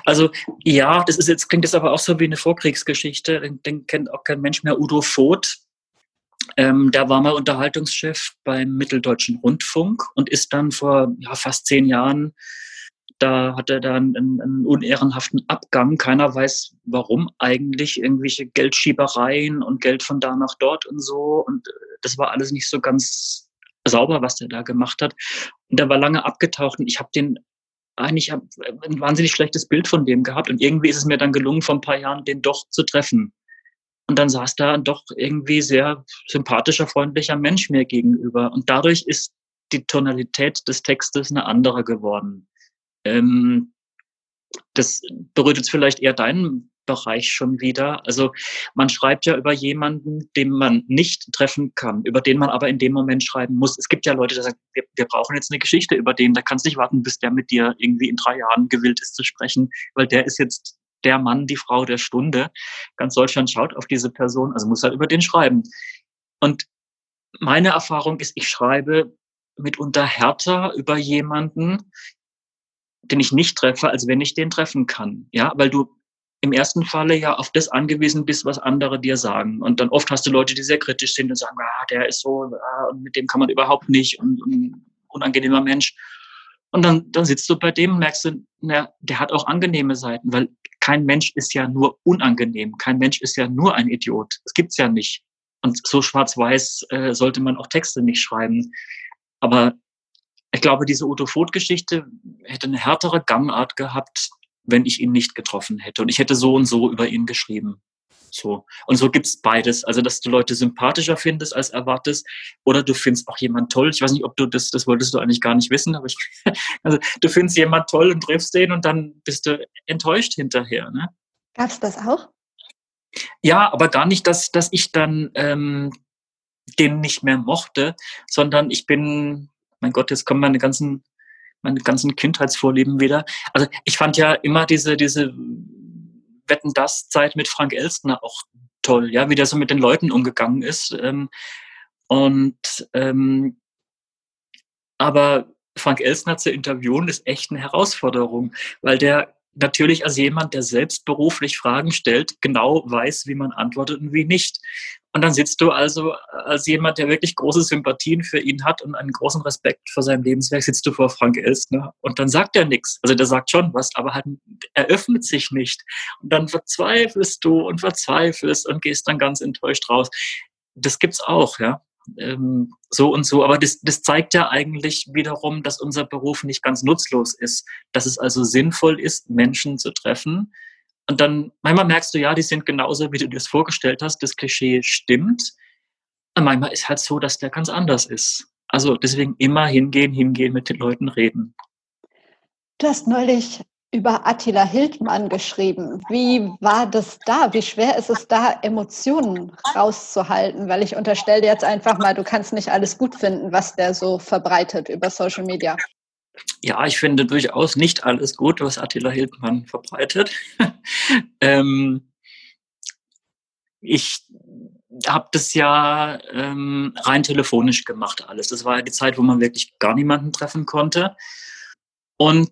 Also ja, das ist jetzt klingt jetzt aber auch so wie eine Vorkriegsgeschichte. Den, den kennt auch kein Mensch mehr. Udo Voth, ähm, der war mal Unterhaltungschef beim Mitteldeutschen Rundfunk und ist dann vor ja, fast zehn Jahren da hat er dann einen, einen, unehrenhaften Abgang. Keiner weiß, warum eigentlich. Irgendwelche Geldschiebereien und Geld von da nach dort und so. Und äh, das war alles nicht so ganz sauber, was der da gemacht hat. Und der war lange abgetaucht und ich habe den eigentlich ein wahnsinnig schlechtes Bild von dem gehabt und irgendwie ist es mir dann gelungen, vor ein paar Jahren den doch zu treffen. Und dann saß da doch irgendwie sehr sympathischer, freundlicher Mensch mir gegenüber. Und dadurch ist die Tonalität des Textes eine andere geworden. Ähm, das berührt jetzt vielleicht eher deinen Bereich schon wieder. Also man schreibt ja über jemanden, den man nicht treffen kann, über den man aber in dem Moment schreiben muss. Es gibt ja Leute, die sagen, wir, wir brauchen jetzt eine Geschichte über den, da kannst du nicht warten, bis der mit dir irgendwie in drei Jahren gewillt ist zu sprechen, weil der ist jetzt der Mann, die Frau der Stunde. Ganz Deutschland schaut auf diese Person, also muss halt über den schreiben. Und meine Erfahrung ist, ich schreibe mitunter härter über jemanden, den ich nicht treffe, als wenn ich den treffen kann. Ja, weil du im ersten Falle ja auf das angewiesen bist, was andere dir sagen. Und dann oft hast du Leute, die sehr kritisch sind und sagen, ah, der ist so, ah, und mit dem kann man überhaupt nicht und, und unangenehmer Mensch. Und dann, dann sitzt du bei dem und merkst du, na, der hat auch angenehme Seiten, weil kein Mensch ist ja nur unangenehm. Kein Mensch ist ja nur ein Idiot. Das gibt's ja nicht. Und so schwarz-weiß äh, sollte man auch Texte nicht schreiben. Aber ich glaube, diese Udo Voth-Geschichte hätte eine härtere Gangart gehabt, wenn ich ihn nicht getroffen hätte. Und ich hätte so und so über ihn geschrieben. So. Und so gibt's beides. Also, dass du Leute sympathischer findest als erwartest, oder du findest auch jemand toll. Ich weiß nicht, ob du das, das wolltest du eigentlich gar nicht wissen, aber ich, also, du findest jemand toll und triffst den und dann bist du enttäuscht hinterher. Ne? Gab's das auch? Ja, aber gar nicht, dass, dass ich dann ähm, den nicht mehr mochte, sondern ich bin, mein Gott, jetzt kommen meine ganzen meine ganzen Kindheitsvorlieben wieder. Also ich fand ja immer diese, diese Wetten das Zeit mit Frank Elstner auch toll, ja, wie der so mit den Leuten umgegangen ist. Ähm, und ähm, aber Frank Elstner zu interviewen ist echt eine Herausforderung, weil der natürlich als jemand, der selbst beruflich Fragen stellt, genau weiß, wie man antwortet und wie nicht. Und dann sitzt du also als jemand, der wirklich große Sympathien für ihn hat und einen großen Respekt vor seinem Lebenswerk, sitzt du vor Frank Elstner und dann sagt er nichts. Also der sagt schon was, aber halt, er öffnet sich nicht. Und dann verzweifelst du und verzweifelst und gehst dann ganz enttäuscht raus. Das gibt's auch, ja. Ähm, so und so. Aber das, das zeigt ja eigentlich wiederum, dass unser Beruf nicht ganz nutzlos ist. Dass es also sinnvoll ist, Menschen zu treffen, und dann, manchmal merkst du, ja, die sind genauso, wie du dir das vorgestellt hast. Das Klischee stimmt. Und manchmal ist halt so, dass der ganz anders ist. Also deswegen immer hingehen, hingehen, mit den Leuten reden. Du hast neulich über Attila Hildmann geschrieben. Wie war das da? Wie schwer ist es da, Emotionen rauszuhalten? Weil ich unterstelle jetzt einfach mal, du kannst nicht alles gut finden, was der so verbreitet über Social Media. Ja, ich finde durchaus nicht alles gut, was Attila Hildmann verbreitet. ähm, ich habe das ja ähm, rein telefonisch gemacht alles. Das war ja die Zeit, wo man wirklich gar niemanden treffen konnte. Und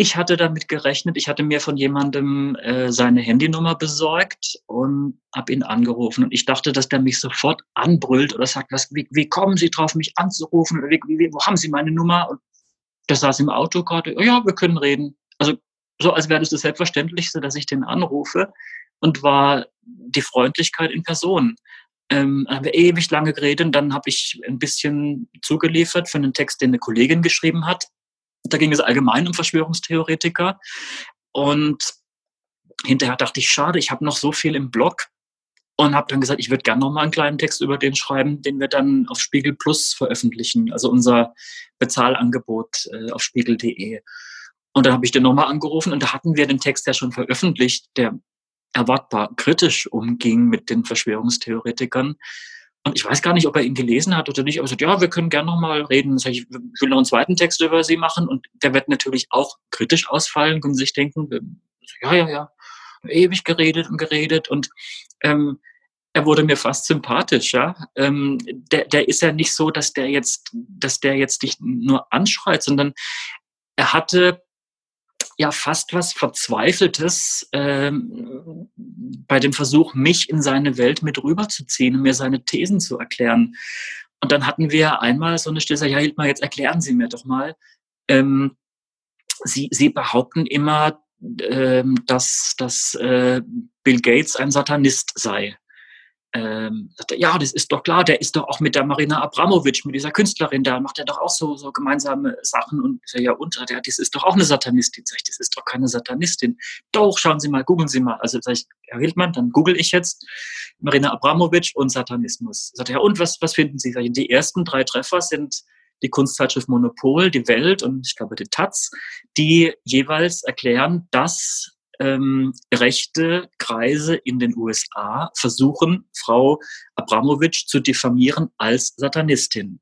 ich hatte damit gerechnet, ich hatte mir von jemandem äh, seine Handynummer besorgt und habe ihn angerufen. Und ich dachte, dass der mich sofort anbrüllt oder sagt, was, wie, wie kommen Sie drauf, mich anzurufen? Oder wie, wie, wo haben Sie meine Nummer? Und der saß im Auto gerade, oh ja, wir können reden. Also so, als wäre das das Selbstverständlichste, dass ich den anrufe und war die Freundlichkeit in Person. Ähm, haben wir ewig lange geredet und dann habe ich ein bisschen zugeliefert für einen Text, den eine Kollegin geschrieben hat. Da ging es allgemein um Verschwörungstheoretiker. Und hinterher dachte ich, schade, ich habe noch so viel im Blog und habe dann gesagt, ich würde gerne noch mal einen kleinen Text über den schreiben, den wir dann auf Spiegel Plus veröffentlichen, also unser Bezahlangebot äh, auf spiegel.de. Und dann habe ich den nochmal angerufen und da hatten wir den Text ja schon veröffentlicht, der erwartbar kritisch umging mit den Verschwörungstheoretikern. Und ich weiß gar nicht, ob er ihn gelesen hat oder nicht, aber er sagt, ja, wir können gerne nochmal reden. Ich will noch einen zweiten Text über sie machen und der wird natürlich auch kritisch ausfallen, können sich denken, ja, ja, ja, ewig geredet und geredet und ähm, er wurde mir fast sympathisch, ja. Ähm, der, der ist ja nicht so, dass der jetzt, dass der jetzt dich nur anschreit, sondern er hatte ja fast was Verzweifeltes ähm, bei dem Versuch, mich in seine Welt mit rüberzuziehen und mir seine Thesen zu erklären. Und dann hatten wir einmal so eine Stelle, ja, Hildmar, jetzt erklären Sie mir doch mal. Ähm, Sie, Sie behaupten immer, ähm, dass, dass äh, Bill Gates ein Satanist sei ähm, sagte, ja, das ist doch klar, der ist doch auch mit der Marina Abramovic, mit dieser Künstlerin, da macht er doch auch so, so gemeinsame Sachen und ich sage, ja, und, ja, das ist doch auch eine Satanistin. Sag ich, das ist doch keine Satanistin. Doch, schauen Sie mal, googeln Sie mal. Also sag ich, Herr Hildmann, dann google ich jetzt Marina Abramovic und Satanismus. Sagt er, ja, und was, was finden Sie? Sag ich, die ersten drei Treffer sind die Kunstzeitschrift Monopol, die Welt und ich glaube die Taz, die jeweils erklären, dass ähm, rechte Kreise in den USA versuchen, Frau Abramowitsch zu diffamieren als Satanistin.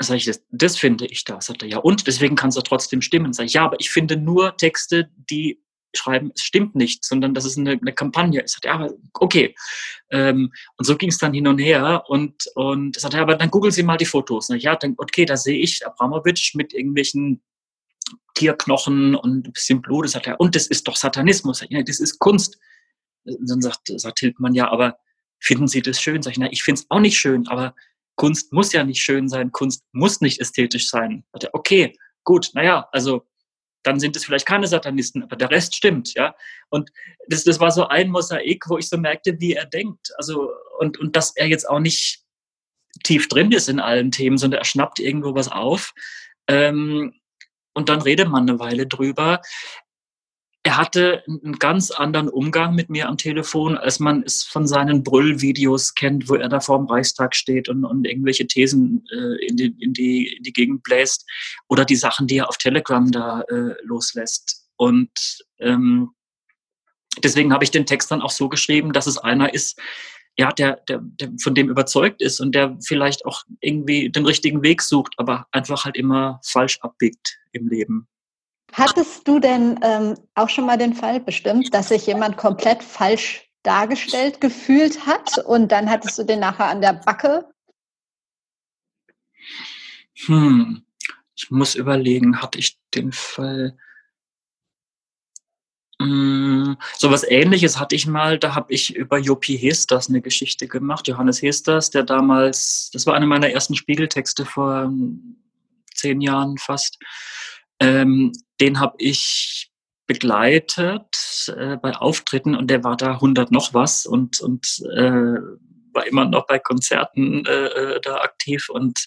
Sag ich, das, das finde ich da. Sagt er, ja, und deswegen kann es doch trotzdem stimmen. Sag ich, ja, aber ich finde nur Texte, die schreiben, es stimmt nicht, sondern dass es eine, eine Kampagne ist. Ja, aber okay. Ähm, und so ging es dann hin und her. Und, und sagt er, aber dann googeln Sie mal die Fotos. Na, ja, dann, okay, da sehe ich Abramowitsch mit irgendwelchen Tierknochen und ein bisschen Blut. Sagt er, und das ist doch Satanismus. Ja, das ist Kunst. dann sagt, sagt Hildmann, ja, aber finden Sie das schön? Sag ich, na, ich finde es auch nicht schön, aber Kunst muss ja nicht schön sein, Kunst muss nicht ästhetisch sein. Sagt er, okay, gut, naja, also dann sind es vielleicht keine Satanisten, aber der Rest stimmt, ja. Und das, das war so ein Mosaik, wo ich so merkte, wie er denkt. Also, und, und dass er jetzt auch nicht tief drin ist in allen Themen, sondern er schnappt irgendwo was auf. Ähm, und dann redet man eine Weile drüber er hatte einen ganz anderen Umgang mit mir am Telefon, als man es von seinen Brüllvideos kennt, wo er da vor dem Reichstag steht und, und irgendwelche Thesen äh, in, die, in, die, in die Gegend bläst oder die Sachen, die er auf Telegram da äh, loslässt. Und ähm, deswegen habe ich den Text dann auch so geschrieben, dass es einer ist, ja, der, der, der von dem überzeugt ist und der vielleicht auch irgendwie den richtigen Weg sucht, aber einfach halt immer falsch abbiegt im Leben. Hattest du denn ähm, auch schon mal den Fall bestimmt, dass sich jemand komplett falsch dargestellt gefühlt hat und dann hattest du den nachher an der Backe? Hm, ich muss überlegen, hatte ich den Fall. Hm, so was ähnliches hatte ich mal, da habe ich über Jopi Hesters eine Geschichte gemacht, Johannes Hesters, der damals, das war einer meiner ersten Spiegeltexte vor zehn Jahren fast. Ähm, den habe ich begleitet äh, bei Auftritten und der war da 100 noch was und, und äh, war immer noch bei Konzerten äh, äh, da aktiv und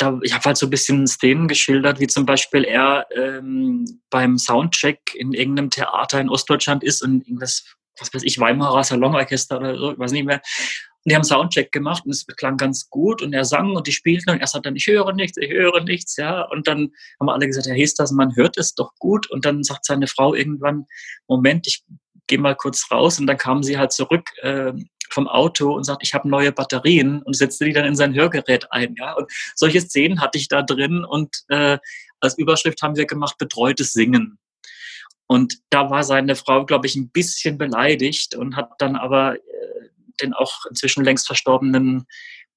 da, ich habe halt so ein bisschen Szenen geschildert, wie zum Beispiel er ähm, beim Soundcheck in irgendeinem Theater in Ostdeutschland ist und irgendwas, was weiß ich, Weimarer Salonorchester oder so, ich weiß nicht mehr. Und die haben Soundcheck gemacht und es klang ganz gut und er sang und die spielten und er sagt dann, ich höre nichts, ich höre nichts, ja. Und dann haben alle gesagt, Herr Hesters, man hört es doch gut. Und dann sagt seine Frau irgendwann, Moment, ich gehe mal kurz raus. Und dann kam sie halt zurück äh, vom Auto und sagt, ich habe neue Batterien und setzte die dann in sein Hörgerät ein, ja. Und solche Szenen hatte ich da drin und äh, als Überschrift haben wir gemacht, betreutes Singen. Und da war seine Frau, glaube ich, ein bisschen beleidigt und hat dann aber äh, den auch inzwischen längst verstorbenen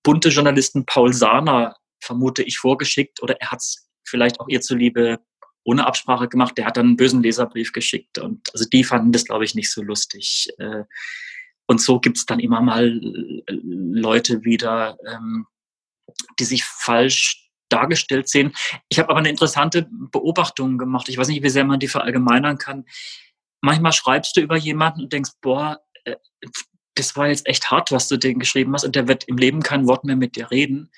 bunte Journalisten Paul Sahner, vermute ich, vorgeschickt oder er hat es vielleicht auch ihr zuliebe ohne Absprache gemacht. Der hat dann einen bösen Leserbrief geschickt und also die fanden das, glaube ich, nicht so lustig. Äh, und so gibt es dann immer mal äh, Leute wieder, ähm, die sich falsch dargestellt sehen. Ich habe aber eine interessante Beobachtung gemacht. Ich weiß nicht, wie sehr man die verallgemeinern kann. Manchmal schreibst du über jemanden und denkst, boah, äh, das war jetzt echt hart, was du denen geschrieben hast und der wird im Leben kein Wort mehr mit dir reden.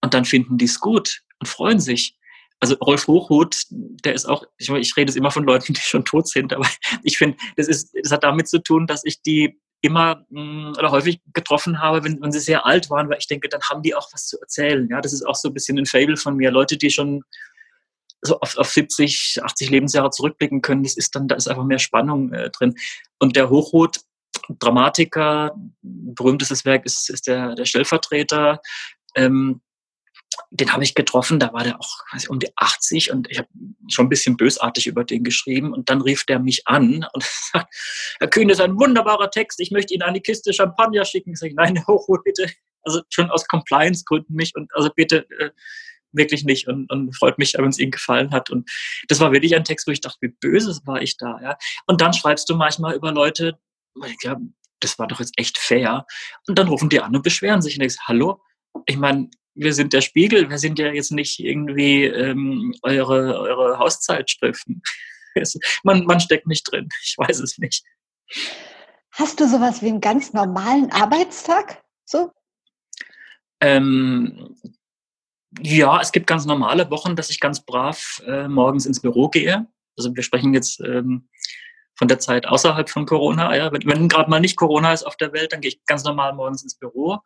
Und dann finden die es gut und freuen sich. Also Rolf Hochhuth, der ist auch, ich, ich rede jetzt immer von Leuten, die schon tot sind, aber ich finde, das das hat damit zu tun, dass ich die immer mh, mm, oder häufig getroffen habe, wenn, wenn sie sehr alt waren, weil ich denke, dann haben die auch was zu erzählen. Ja, das ist auch so ein bisschen ein Fable von mir. Leute, die schon so auf, auf 70, 80 Lebensjahre zurückblicken können, das ist dann, da ist einfach mehr Spannung äh, drin. Und der Hochhuth, Dramatiker, berühmtestes Werk ist, ist der, der Stellvertreter. Ähm, den habe ich getroffen, da war der auch ich, um die 80 und ich habe schon ein bisschen bösartig über den geschrieben und dann rief der mich an und sagt, Herr Kühn, das ist ein wunderbarer Text, ich möchte Ihnen eine Kiste Champagner schicken. Ich sage, nein, hoch, bitte. Also schon aus Compliance-Gründen nicht und also bitte äh, wirklich nicht und, und freut mich, wenn es Ihnen gefallen hat. Und das war wirklich ein Text, wo ich dachte, wie böse war ich da. Ja? Und dann schreibst du manchmal über Leute, glaube, das war doch jetzt echt fair. Und dann rufen die an und beschweren sich und denkst, hallo? Ich meine, wir sind der Spiegel, wir sind ja jetzt nicht irgendwie ähm, eure, eure Hauszeitschriften. man, man steckt nicht drin, ich weiß es nicht. Hast du sowas wie einen ganz normalen Arbeitstag? So? Ähm, ja, es gibt ganz normale Wochen, dass ich ganz brav äh, morgens ins Büro gehe. Also wir sprechen jetzt ähm, von der Zeit außerhalb von Corona. Ja. Wenn, wenn gerade mal nicht Corona ist auf der Welt, dann gehe ich ganz normal morgens ins Büro.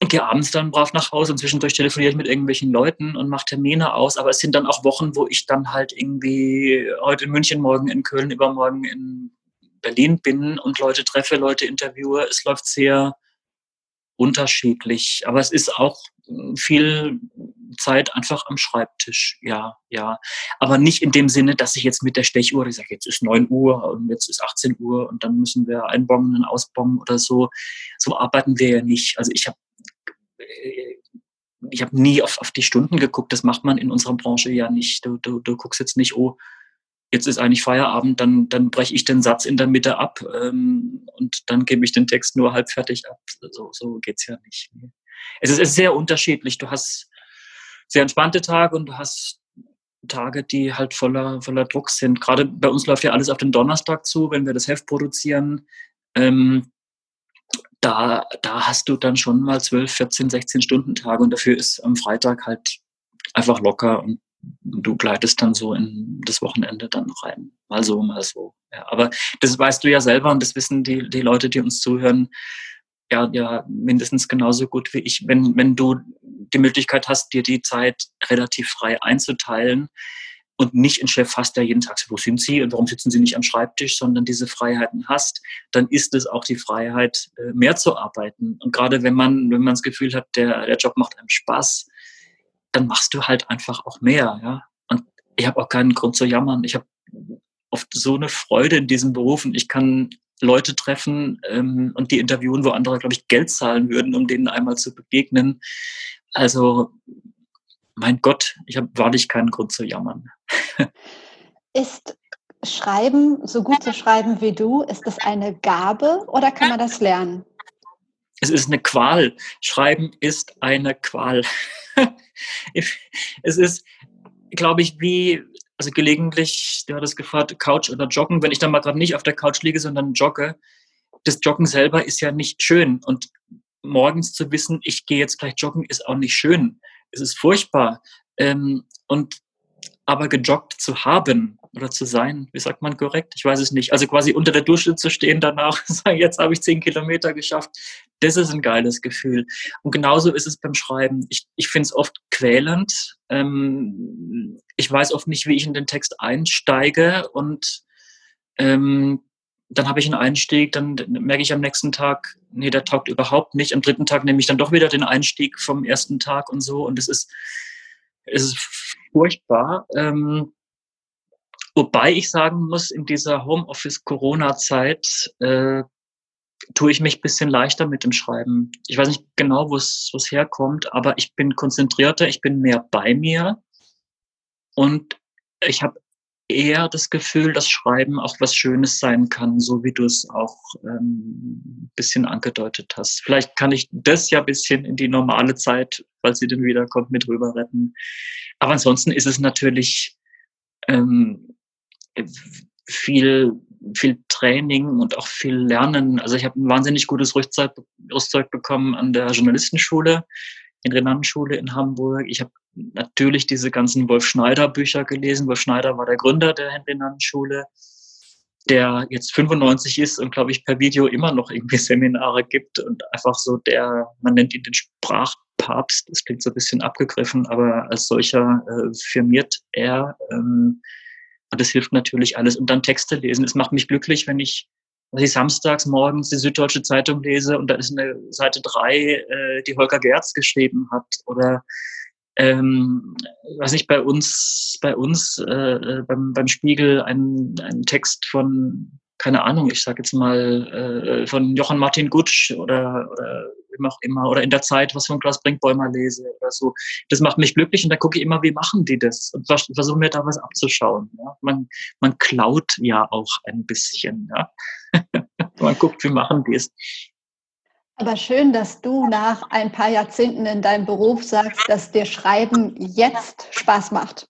Und gehe abends dann brav nach Hause und zwischendurch telefoniere ich mit irgendwelchen Leuten und mache Termine aus. Aber es sind dann auch Wochen, wo ich dann halt irgendwie heute in München, morgen in Köln, übermorgen in Berlin bin und Leute treffe, Leute interviewe. Es läuft sehr unterschiedlich. Aber es ist auch viel Zeit einfach am Schreibtisch, ja, ja. Aber nicht in dem Sinne, dass ich jetzt mit der Stechuhr, ich sage, jetzt ist 9 Uhr und jetzt ist 18 Uhr und dann müssen wir einbomben und ausbomben oder so. So arbeiten wir ja nicht. Also ich habe ich habe nie auf, auf die Stunden geguckt. Das macht man in unserer Branche ja nicht. Du, du, du guckst jetzt nicht, oh, jetzt ist eigentlich Feierabend, dann, dann breche ich den Satz in der Mitte ab ähm, und dann gebe ich den Text nur halb fertig ab. So, so geht's ja nicht. Es ist, es ist sehr unterschiedlich. Du hast sehr entspannte Tage und du hast Tage, die halt voller, voller Druck sind. Gerade bei uns läuft ja alles auf den Donnerstag zu, wenn wir das Heft produzieren. Ähm, da, da hast du dann schon mal 12, 14, 16 Stunden Tage und dafür ist am Freitag halt einfach locker und du gleitest dann so in das Wochenende dann rein. Mal so, mal so. Ja, aber das weißt du ja selber und das wissen die, die Leute, die uns zuhören, ja, ja mindestens genauso gut wie ich. Wenn, wenn du die Möglichkeit hast, dir die Zeit relativ frei einzuteilen und nicht einen Chef hast, der jeden Tag sagt, wo sind Sie und warum sitzen Sie nicht am Schreibtisch, sondern diese Freiheiten hast, dann ist es auch die Freiheit, äh, mehr zu arbeiten. Und gerade wenn man, wenn man das Gefühl hat, der, der Job macht einem Spaß, dann machst du halt einfach auch mehr. Ja? Und ich habe auch keinen Grund zu jammern. Ich habe oft so eine Freude in diesen Berufen. Ich kann Leute treffen ähm, und die interviewen, wo andere, glaube ich, Geld zahlen würden, um denen einmal zu begegnen. Also, mein Gott, ich habe wahrlich keinen Grund zu jammern. Ist Schreiben, so gut zu schreiben wie du, ist das eine Gabe oder kann man das lernen? Es ist eine Qual. Schreiben ist eine Qual. es ist, glaube ich, wie, also gelegentlich, du hattest gefragt, Couch oder Joggen. Wenn ich dann mal gerade nicht auf der Couch liege, sondern jogge, das Joggen selber ist ja nicht schön. Und morgens zu wissen, ich gehe jetzt gleich joggen, ist auch nicht schön. Es ist furchtbar. Ähm, und aber gejoggt zu haben oder zu sein, wie sagt man korrekt? Ich weiß es nicht. Also quasi unter der Dusche zu stehen danach, sagen, jetzt habe ich zehn Kilometer geschafft, das ist ein geiles Gefühl. Und genauso ist es beim Schreiben. Ich, ich finde es oft quälend. Ähm, ich weiß oft nicht, wie ich in den Text einsteige und ähm, dann habe ich einen Einstieg, dann merke ich am nächsten Tag, nee, der taugt überhaupt nicht. Am dritten Tag nehme ich dann doch wieder den Einstieg vom ersten Tag und so. Und es ist, es ist furchtbar. Ähm, wobei ich sagen muss, in dieser Homeoffice-Corona-Zeit äh, tue ich mich ein bisschen leichter mit dem Schreiben. Ich weiß nicht genau, wo es herkommt, aber ich bin konzentrierter, ich bin mehr bei mir und ich habe eher das Gefühl, dass Schreiben auch was Schönes sein kann, so wie du es auch ähm, bisschen angedeutet hast. Vielleicht kann ich das ja ein bisschen in die normale Zeit, falls sie denn wiederkommt, mit rüber retten. Aber ansonsten ist es natürlich ähm, viel, viel Training und auch viel Lernen. Also ich habe ein wahnsinnig gutes Rüstzeug, Rüstzeug bekommen an der Journalistenschule, in Renanschule in Hamburg. Ich habe natürlich diese ganzen Wolf Schneider Bücher gelesen. Wolf Schneider war der Gründer der Henry-Nannen-Schule, der jetzt 95 ist und, glaube ich, per Video immer noch irgendwie Seminare gibt und einfach so der, man nennt ihn den Sprachpapst, das klingt so ein bisschen abgegriffen, aber als solcher äh, firmiert er. Ähm, und das hilft natürlich alles. Und dann Texte lesen. Es macht mich glücklich, wenn ich was ich samstags morgens die Süddeutsche Zeitung lese und da ist eine Seite drei, äh, die Holger Gerz geschrieben hat oder ähm, was ich bei uns, bei uns äh, äh, beim, beim Spiegel ein, ein Text von, keine Ahnung, ich sage jetzt mal äh, von Johann Martin Gutsch oder, oder wie auch immer, oder in der Zeit was von Klaus Brinkbäumer lese oder so. Das macht mich glücklich und da gucke ich immer, wie machen die das und versuche mir da was abzuschauen. Ja? Man, man klaut ja auch ein bisschen. Ja? man guckt, wie machen die es. Aber schön, dass du nach ein paar Jahrzehnten in deinem Beruf sagst, dass dir Schreiben jetzt Spaß macht.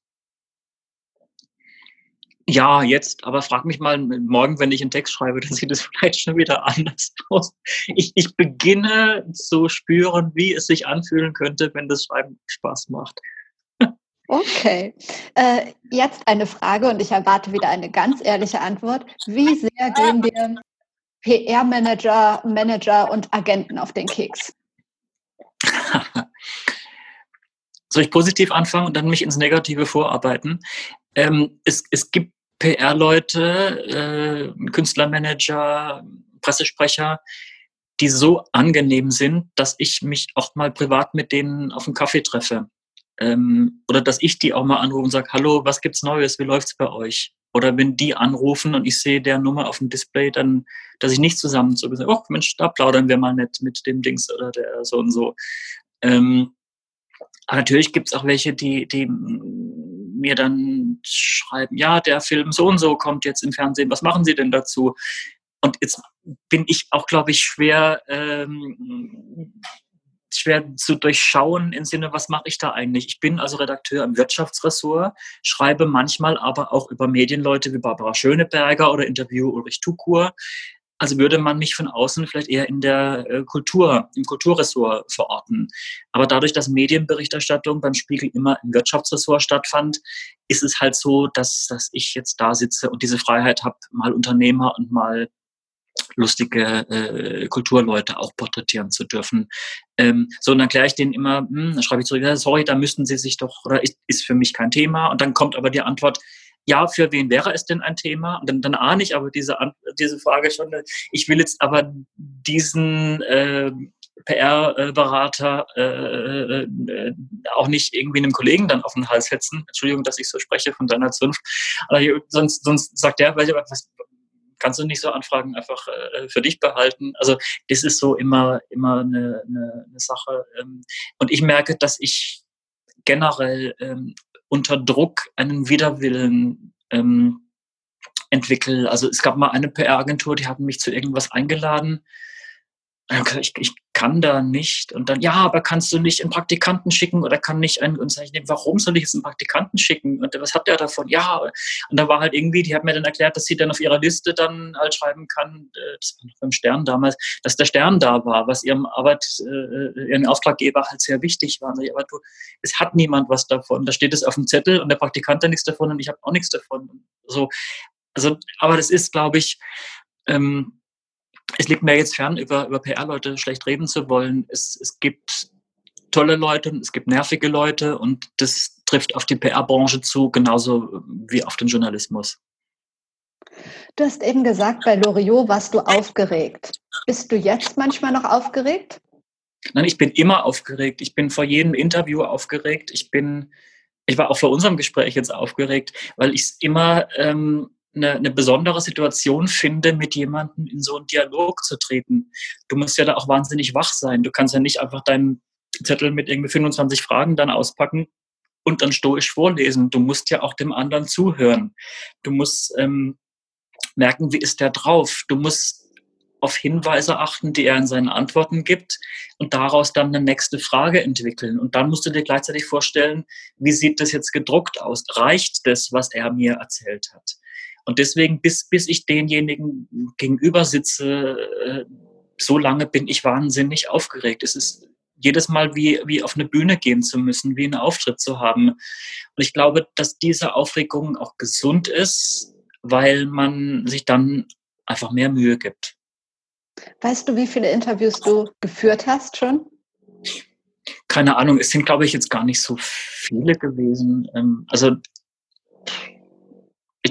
Ja, jetzt, aber frag mich mal morgen, wenn ich einen Text schreibe, dann sieht es vielleicht schon wieder anders aus. Ich, ich beginne zu spüren, wie es sich anfühlen könnte, wenn das Schreiben Spaß macht. Okay. Äh, jetzt eine Frage und ich erwarte wieder eine ganz ehrliche Antwort. Wie sehr gehen dir PR-Manager, Manager und Agenten auf den Keks? soll ich positiv anfangen und dann mich ins Negative vorarbeiten? Ähm, es, es gibt PR-Leute, äh, Künstlermanager, Pressesprecher, die so angenehm sind, dass ich mich auch mal privat mit denen auf einen Kaffee treffe. Ähm, oder dass ich die auch mal anrufe und sage, hallo, was gibt's Neues, wie läuft's bei euch? Oder wenn die anrufen und ich sehe der Nummer auf dem Display, dann, dass ich nicht zusammen so gesagt, oh Mensch, da plaudern wir mal nicht mit dem Dings oder der so und so. Ähm, aber natürlich gibt's auch welche, die, die mir dann schreiben, ja, der Film so und so kommt jetzt im Fernsehen, was machen Sie denn dazu? Und jetzt bin ich auch, glaube ich, schwer, ähm, schwer zu durchschauen im Sinne, was mache ich da eigentlich? Ich bin also Redakteur im Wirtschaftsressort, schreibe manchmal aber auch über Medienleute wie Barbara Schöneberger oder Interview Ulrich Tukur. Also würde man mich von außen vielleicht eher in der äh, Kultur, im Kulturressort verorten. Aber dadurch, dass Medienberichterstattung beim Spiegel immer im Wirtschaftsressort stattfand, ist es halt so, dass, dass ich jetzt da sitze und diese Freiheit habe, mal Unternehmer und mal lustige äh, Kulturleute auch porträtieren zu dürfen. Ähm, so, und dann kläre ich denen immer, hm, dann schreibe ich zurück, sorry, da müssten sie sich doch, oder ist, ist für mich kein Thema. Und dann kommt aber die Antwort, ja, für wen wäre es denn ein Thema? Und dann, dann ahne ich aber diese, diese Frage schon. Ich will jetzt aber diesen äh, PR-Berater äh, äh, äh, auch nicht irgendwie einem Kollegen dann auf den Hals setzen. Entschuldigung, dass ich so spreche von deiner Zunft. Aber sonst, sonst sagt der, was, kannst du nicht so Anfragen einfach äh, für dich behalten. Also das ist so immer, immer eine, eine, eine Sache. Ähm, und ich merke, dass ich generell ähm, unter Druck einen Widerwillen ähm, entwickle. Also es gab mal eine PR-Agentur, die haben mich zu irgendwas eingeladen ich, ich kann da nicht. Und dann, ja, aber kannst du nicht einen Praktikanten schicken oder kann nicht einen, und sag ich, warum soll ich jetzt einen Praktikanten schicken? Und was hat der davon? Ja, und da war halt irgendwie, die hat mir dann erklärt, dass sie dann auf ihrer Liste dann halt schreiben kann, äh, das war beim Stern damals, dass der Stern da war, was ihrem Arbeit, äh, ihren Auftraggeber halt sehr wichtig war. Aber du, es hat niemand was davon. Da steht es auf dem Zettel und der Praktikant hat nichts davon und ich habe auch nichts davon. So, also, aber das ist, glaube ich, ähm, es liegt mir jetzt fern, über, über PR-Leute schlecht reden zu wollen. Es, es gibt tolle Leute, es gibt nervige Leute und das trifft auf die PR-Branche zu, genauso wie auf den Journalismus. Du hast eben gesagt, bei Loriot warst du aufgeregt. Bist du jetzt manchmal noch aufgeregt? Nein, ich bin immer aufgeregt. Ich bin vor jedem Interview aufgeregt. Ich bin, ich war auch vor unserem Gespräch jetzt aufgeregt, weil ich es immer ähm, eine, eine besondere Situation finde, mit jemandem in so einen Dialog zu treten. Du musst ja da auch wahnsinnig wach sein. Du kannst ja nicht einfach deinen Zettel mit irgendwie 25 Fragen dann auspacken und dann stoisch vorlesen. Du musst ja auch dem anderen zuhören. Du musst ähm, merken, wie ist der drauf. Du musst auf Hinweise achten, die er in seinen Antworten gibt und daraus dann eine nächste Frage entwickeln. Und dann musst du dir gleichzeitig vorstellen, wie sieht das jetzt gedruckt aus? Reicht das, was er mir erzählt hat? Und deswegen, bis, bis ich denjenigen gegenüber sitze, äh, so lange bin ich wahnsinnig aufgeregt. Es ist jedes Mal wie, wie auf eine Bühne gehen zu müssen, wie einen Auftritt zu haben. Und ich glaube, dass diese Aufregung auch gesund ist, weil man sich dann einfach mehr Mühe gibt. Weißt du, wie viele Interviews du geführt hast schon? Keine Ahnung, es sind, glaube ich, jetzt gar nicht so viele gewesen. Ähm, also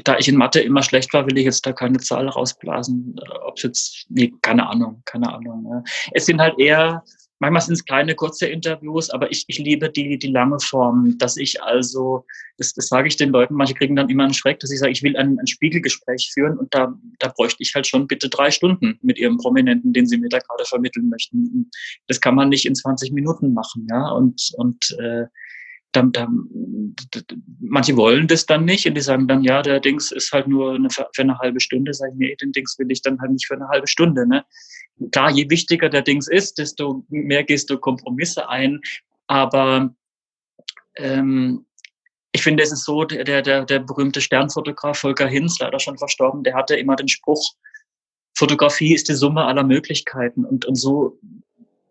da ich in Mathe immer schlecht war, will ich jetzt da keine Zahl rausblasen. Ob es jetzt, nee, keine Ahnung, keine Ahnung. Ja. Es sind halt eher, manchmal sind es kleine, kurze Interviews, aber ich, ich liebe die, die lange Form, dass ich also, das, das sage ich den Leuten, manche kriegen dann immer einen Schreck, dass ich sage, ich will ein, ein Spiegelgespräch führen und da, da bräuchte ich halt schon bitte drei Stunden mit ihrem Prominenten, den sie mir da gerade vermitteln möchten. Das kann man nicht in 20 Minuten machen, ja, und, und äh, dann, dann, manche wollen das dann nicht und die sagen dann, ja, der Dings ist halt nur eine, für eine halbe Stunde. Sag ich, nee, den Dings will ich dann halt nicht für eine halbe Stunde. Ne? Klar, je wichtiger der Dings ist, desto mehr gehst du Kompromisse ein. Aber ähm, ich finde, es ist so, der, der, der berühmte Sternfotograf Volker Hinz, leider schon verstorben, der hatte immer den Spruch, Fotografie ist die Summe aller Möglichkeiten. Und, und so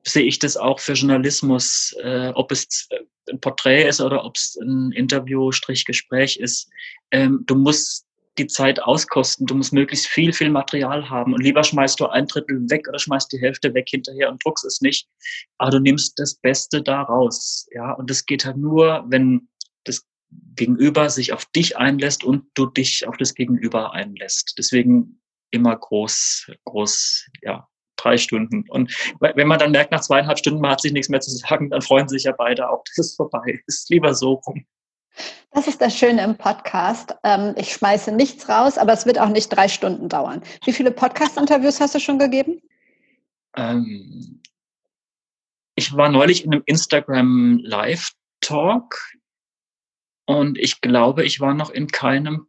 sehe ich das auch für Journalismus, äh, ob es ein Porträt ist oder ob es ein Interview-Gespräch ist. Ähm, du musst die Zeit auskosten. Du musst möglichst viel, viel Material haben. Und lieber schmeißt du ein Drittel weg oder schmeißt die Hälfte weg hinterher und druckst es nicht. Aber du nimmst das Beste da raus. Ja, und das geht halt nur, wenn das Gegenüber sich auf dich einlässt und du dich auf das Gegenüber einlässt. Deswegen immer groß, groß, ja, drei Stunden. Und wenn man dann merkt, nach zweieinhalb Stunden, man hat sich nichts mehr zu sagen, dann freuen sich ja beide auch, dass es vorbei ist. Lieber so rum. Das ist das Schöne im Podcast. Ähm, ich schmeiße nichts raus, aber es wird auch nicht drei Stunden dauern. Wie viele Podcast-Interviews hast du schon gegeben? Ähm, ich war neulich in einem Instagram Live-Talk und ich glaube, ich war noch in keinem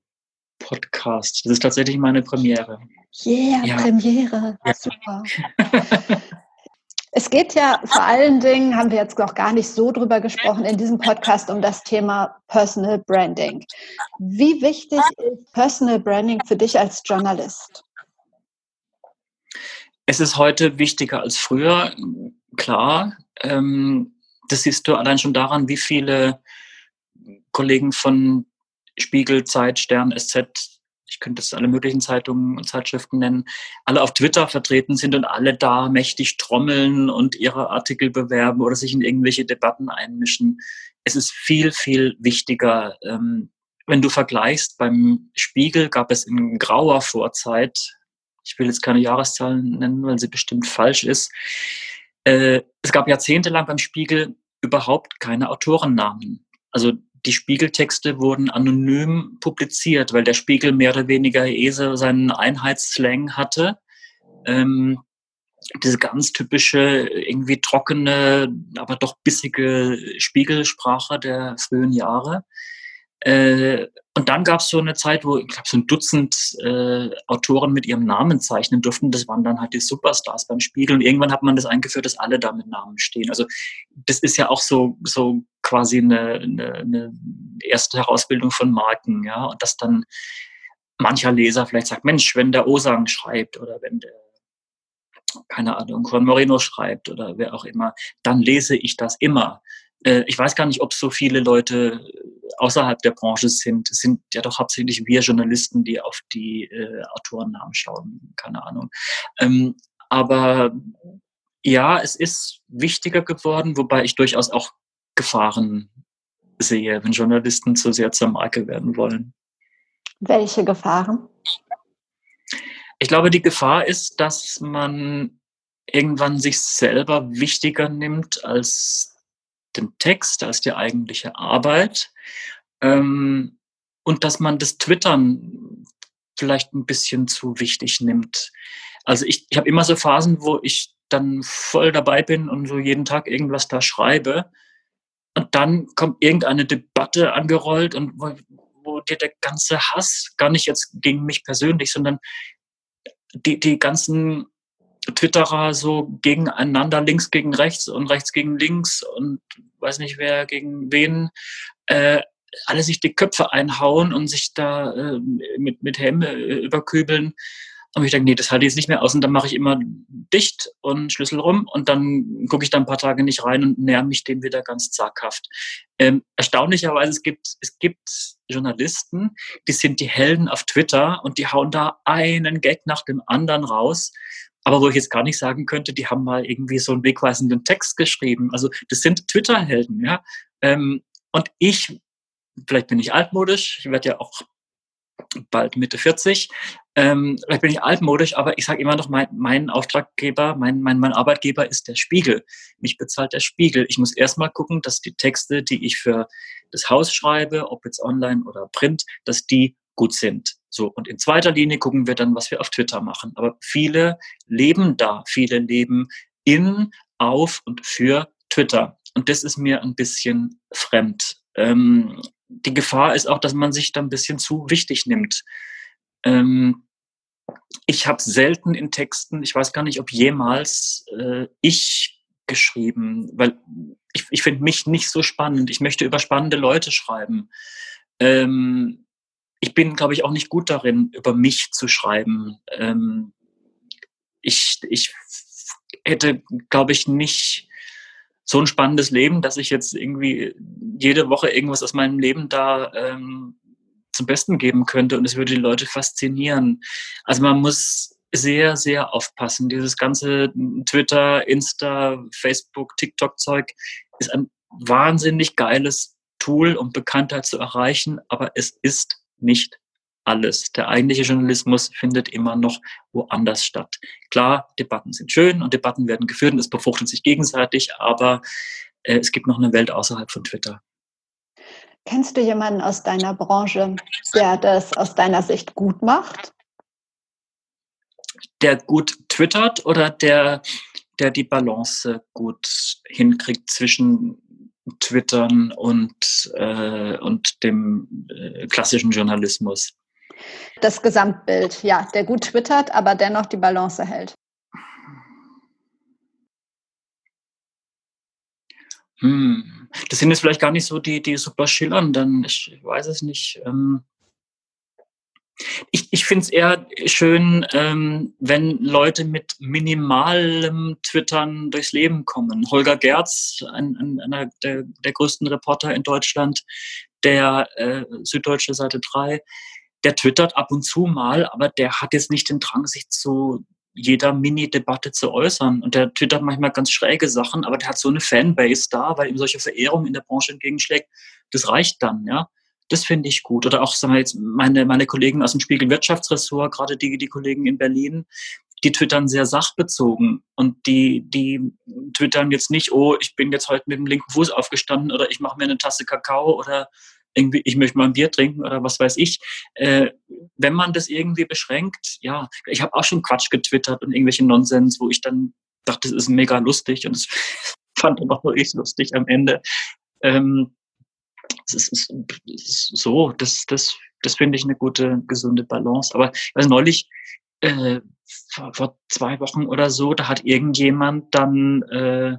Podcast. Das ist tatsächlich meine Premiere. Yeah, ja. Premiere. Ja. Super. Es geht ja vor allen Dingen, haben wir jetzt noch gar nicht so drüber gesprochen, in diesem Podcast um das Thema Personal Branding. Wie wichtig ist Personal Branding für dich als Journalist? Es ist heute wichtiger als früher, klar. Ähm, das siehst du allein schon daran, wie viele Kollegen von Spiegel, Zeit, Stern, SZ ich könnte es alle möglichen Zeitungen und Zeitschriften nennen, alle auf Twitter vertreten sind und alle da mächtig trommeln und ihre Artikel bewerben oder sich in irgendwelche Debatten einmischen. Es ist viel, viel wichtiger. Ähm, wenn du vergleichst, beim Spiegel gab es in grauer Vorzeit, ich will jetzt keine Jahreszahlen nennen, weil sie bestimmt falsch ist, äh, es gab jahrzehntelang beim Spiegel überhaupt keine Autorennamen. Also die Spiegeltexte wurden anonym publiziert, weil der Spiegel mehr oder weniger eh seinen Einheitsslang hatte. Ähm, diese ganz typische, irgendwie trockene, aber doch bissige Spiegelsprache der frühen Jahre. Äh, und dann gab es so eine Zeit, wo ich glaube, so ein Dutzend äh, Autoren mit ihrem Namen zeichnen durften. Das waren dann halt die Superstars beim Spiegel. Und irgendwann hat man das eingeführt, dass alle da mit Namen stehen. Also das ist ja auch so, so quasi eine, eine, eine erste Herausbildung von Marken, ja. Und dass dann mancher Leser vielleicht sagt, Mensch, wenn der Osang schreibt oder wenn der keine Ahnung, Juan Moreno schreibt oder wer auch immer, dann lese ich das immer. Äh, ich weiß gar nicht, ob so viele Leute außerhalb der Branche sind. Es sind ja doch hauptsächlich wir Journalisten, die auf die äh, Autorennamen schauen. Keine Ahnung. Ähm, aber ja, es ist wichtiger geworden, wobei ich durchaus auch Gefahren sehe, wenn Journalisten zu sehr zur Marke werden wollen. Welche Gefahren? Ich glaube, die Gefahr ist, dass man irgendwann sich selber wichtiger nimmt als den Text, als die eigentliche Arbeit. Ähm, und dass man das Twittern vielleicht ein bisschen zu wichtig nimmt. Also ich, ich habe immer so Phasen, wo ich dann voll dabei bin und so jeden Tag irgendwas da schreibe. Und dann kommt irgendeine Debatte angerollt und wo, wo dir der ganze Hass, gar nicht jetzt gegen mich persönlich, sondern die, die ganzen Twitterer so gegeneinander, links gegen rechts und rechts gegen links und weiß nicht wer gegen wen, äh, alle sich die Köpfe einhauen und sich da äh, mit, mit Hemme äh, überkübeln. Und ich denke, nee, das halte ich jetzt nicht mehr aus. Und dann mache ich immer dicht und Schlüssel rum und dann gucke ich da ein paar Tage nicht rein und näher mich dem wieder ganz zaghaft. Ähm, erstaunlicherweise, es gibt, es gibt Journalisten, die sind die Helden auf Twitter und die hauen da einen Gag nach dem anderen raus aber wo ich jetzt gar nicht sagen könnte, die haben mal irgendwie so einen wegweisenden Text geschrieben. Also das sind Twitter-Helden, ja. Ähm, und ich, vielleicht bin ich altmodisch, ich werde ja auch bald Mitte 40, ähm, vielleicht bin ich altmodisch, aber ich sage immer noch, mein, mein Auftraggeber, mein, mein, mein Arbeitgeber ist der Spiegel. Mich bezahlt der Spiegel. Ich muss erstmal gucken, dass die Texte, die ich für das Haus schreibe, ob jetzt online oder print, dass die gut sind. So, und in zweiter Linie gucken wir dann, was wir auf Twitter machen. Aber viele leben da, viele leben in, auf und für Twitter. Und das ist mir ein bisschen fremd. Ähm, die Gefahr ist auch, dass man sich da ein bisschen zu wichtig nimmt. Ähm, ich habe selten in Texten, ich weiß gar nicht, ob jemals äh, ich geschrieben, weil ich, ich finde mich nicht so spannend. Ich möchte über spannende Leute schreiben. Ähm, ich bin, glaube ich, auch nicht gut darin, über mich zu schreiben. Ähm, ich, ich hätte, glaube ich, nicht so ein spannendes Leben, dass ich jetzt irgendwie jede Woche irgendwas aus meinem Leben da ähm, zum Besten geben könnte und es würde die Leute faszinieren. Also man muss sehr, sehr aufpassen. Dieses ganze Twitter, Insta, Facebook, TikTok-Zeug ist ein wahnsinnig geiles Tool, um Bekanntheit zu erreichen, aber es ist nicht alles. Der eigentliche Journalismus findet immer noch woanders statt. Klar, Debatten sind schön und Debatten werden geführt und es befruchtet sich gegenseitig, aber äh, es gibt noch eine Welt außerhalb von Twitter. Kennst du jemanden aus deiner Branche, der das aus deiner Sicht gut macht? Der gut twittert oder der, der die Balance gut hinkriegt zwischen Twittern und, äh, und dem äh, klassischen Journalismus? Das Gesamtbild, ja, der gut twittert, aber dennoch die Balance hält. Hm. Das sind jetzt vielleicht gar nicht so die, die super schillernden, ich weiß es nicht. Ähm ich, ich finde es eher schön, ähm, wenn Leute mit minimalem Twittern durchs Leben kommen. Holger Gerz, ein, ein, einer der, der größten Reporter in Deutschland, der äh, Süddeutsche Seite 3, der twittert ab und zu mal, aber der hat jetzt nicht den Drang, sich zu jeder Mini-Debatte zu äußern. Und der twittert manchmal ganz schräge Sachen, aber der hat so eine Fanbase da, weil ihm solche Verehrung in der Branche entgegenschlägt. Das reicht dann, ja. Das finde ich gut. Oder auch, sagen wir jetzt, meine, meine Kollegen aus dem Spiegel Wirtschaftsressort, gerade die, die Kollegen in Berlin, die twittern sehr sachbezogen und die, die twittern jetzt nicht, oh, ich bin jetzt heute mit dem linken Fuß aufgestanden oder ich mache mir eine Tasse Kakao oder irgendwie, ich möchte mal ein Bier trinken oder was weiß ich. Äh, wenn man das irgendwie beschränkt, ja, ich habe auch schon Quatsch getwittert und irgendwelche Nonsens, wo ich dann dachte, das ist mega lustig und das fand auch nur ich lustig am Ende. Ähm, es ist, es ist so, das, das, das finde ich eine gute, gesunde Balance. Aber also neulich, äh, vor, vor zwei Wochen oder so, da hat irgendjemand dann, äh,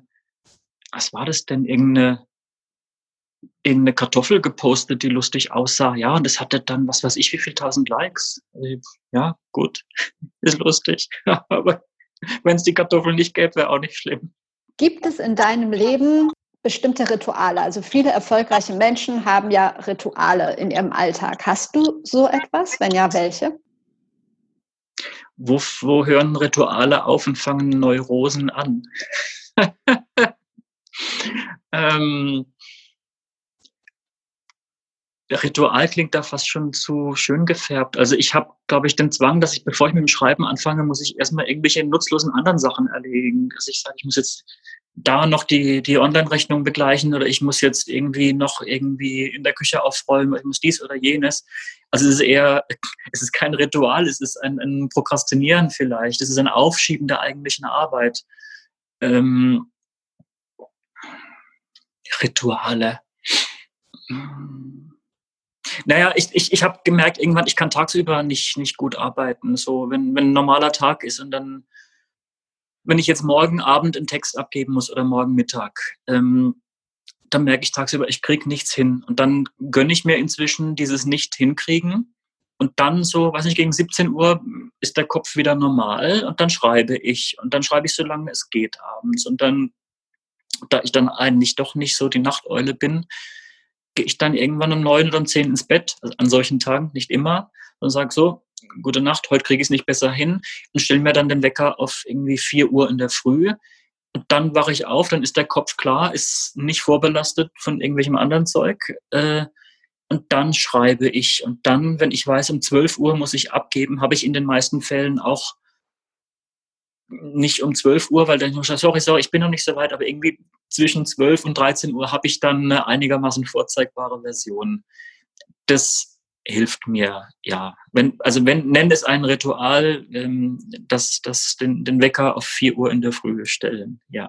was war das denn, irgendeine irgendeine Kartoffel gepostet, die lustig aussah. Ja, und das hatte dann, was weiß ich, wie viel tausend Likes. Ja, gut, ist lustig. Aber wenn es die Kartoffel nicht gäbe, wäre auch nicht schlimm. Gibt es in deinem Leben bestimmte Rituale? Also viele erfolgreiche Menschen haben ja Rituale in ihrem Alltag. Hast du so etwas? Wenn ja, welche? Wo, wo hören Rituale auf und fangen Neurosen an? ähm, Ritual klingt da fast schon zu schön gefärbt. Also ich habe, glaube ich, den Zwang, dass ich, bevor ich mit dem Schreiben anfange, muss ich erstmal irgendwelche nutzlosen anderen Sachen erledigen. Also ich sage, ich muss jetzt da noch die, die Online-Rechnung begleichen oder ich muss jetzt irgendwie noch irgendwie in der Küche aufräumen, ich muss dies oder jenes. Also es ist eher, es ist kein Ritual, es ist ein, ein Prokrastinieren vielleicht, es ist ein Aufschieben der eigentlichen Arbeit. Ähm, Rituale. Naja, ich, ich, ich habe gemerkt, irgendwann, ich kann tagsüber nicht, nicht gut arbeiten. So, wenn, wenn ein normaler Tag ist und dann, wenn ich jetzt morgen Abend einen Text abgeben muss oder morgen Mittag, ähm, dann merke ich tagsüber, ich kriege nichts hin. Und dann gönne ich mir inzwischen dieses Nicht-Hinkriegen. Und dann so, weiß nicht, gegen 17 Uhr ist der Kopf wieder normal und dann schreibe ich. Und dann schreibe ich so lange es geht abends. Und dann, da ich dann eigentlich doch nicht so die Nachteule bin, gehe ich dann irgendwann um neun oder um zehn ins Bett, also an solchen Tagen, nicht immer, und sage so, gute Nacht, heute kriege ich es nicht besser hin und stelle mir dann den Wecker auf irgendwie vier Uhr in der Früh. Und dann wache ich auf, dann ist der Kopf klar, ist nicht vorbelastet von irgendwelchem anderen Zeug. Äh, und dann schreibe ich. Und dann, wenn ich weiß, um 12 Uhr muss ich abgeben, habe ich in den meisten Fällen auch nicht um 12 Uhr, weil dann ich sorry, sorry, ich bin noch nicht so weit, aber irgendwie zwischen 12 und 13 Uhr habe ich dann eine einigermaßen vorzeigbare Version. Das hilft mir, ja. Wenn, also wenn, nenn es ein Ritual, ähm, das, das den, den Wecker auf 4 Uhr in der Früh stellen, ja.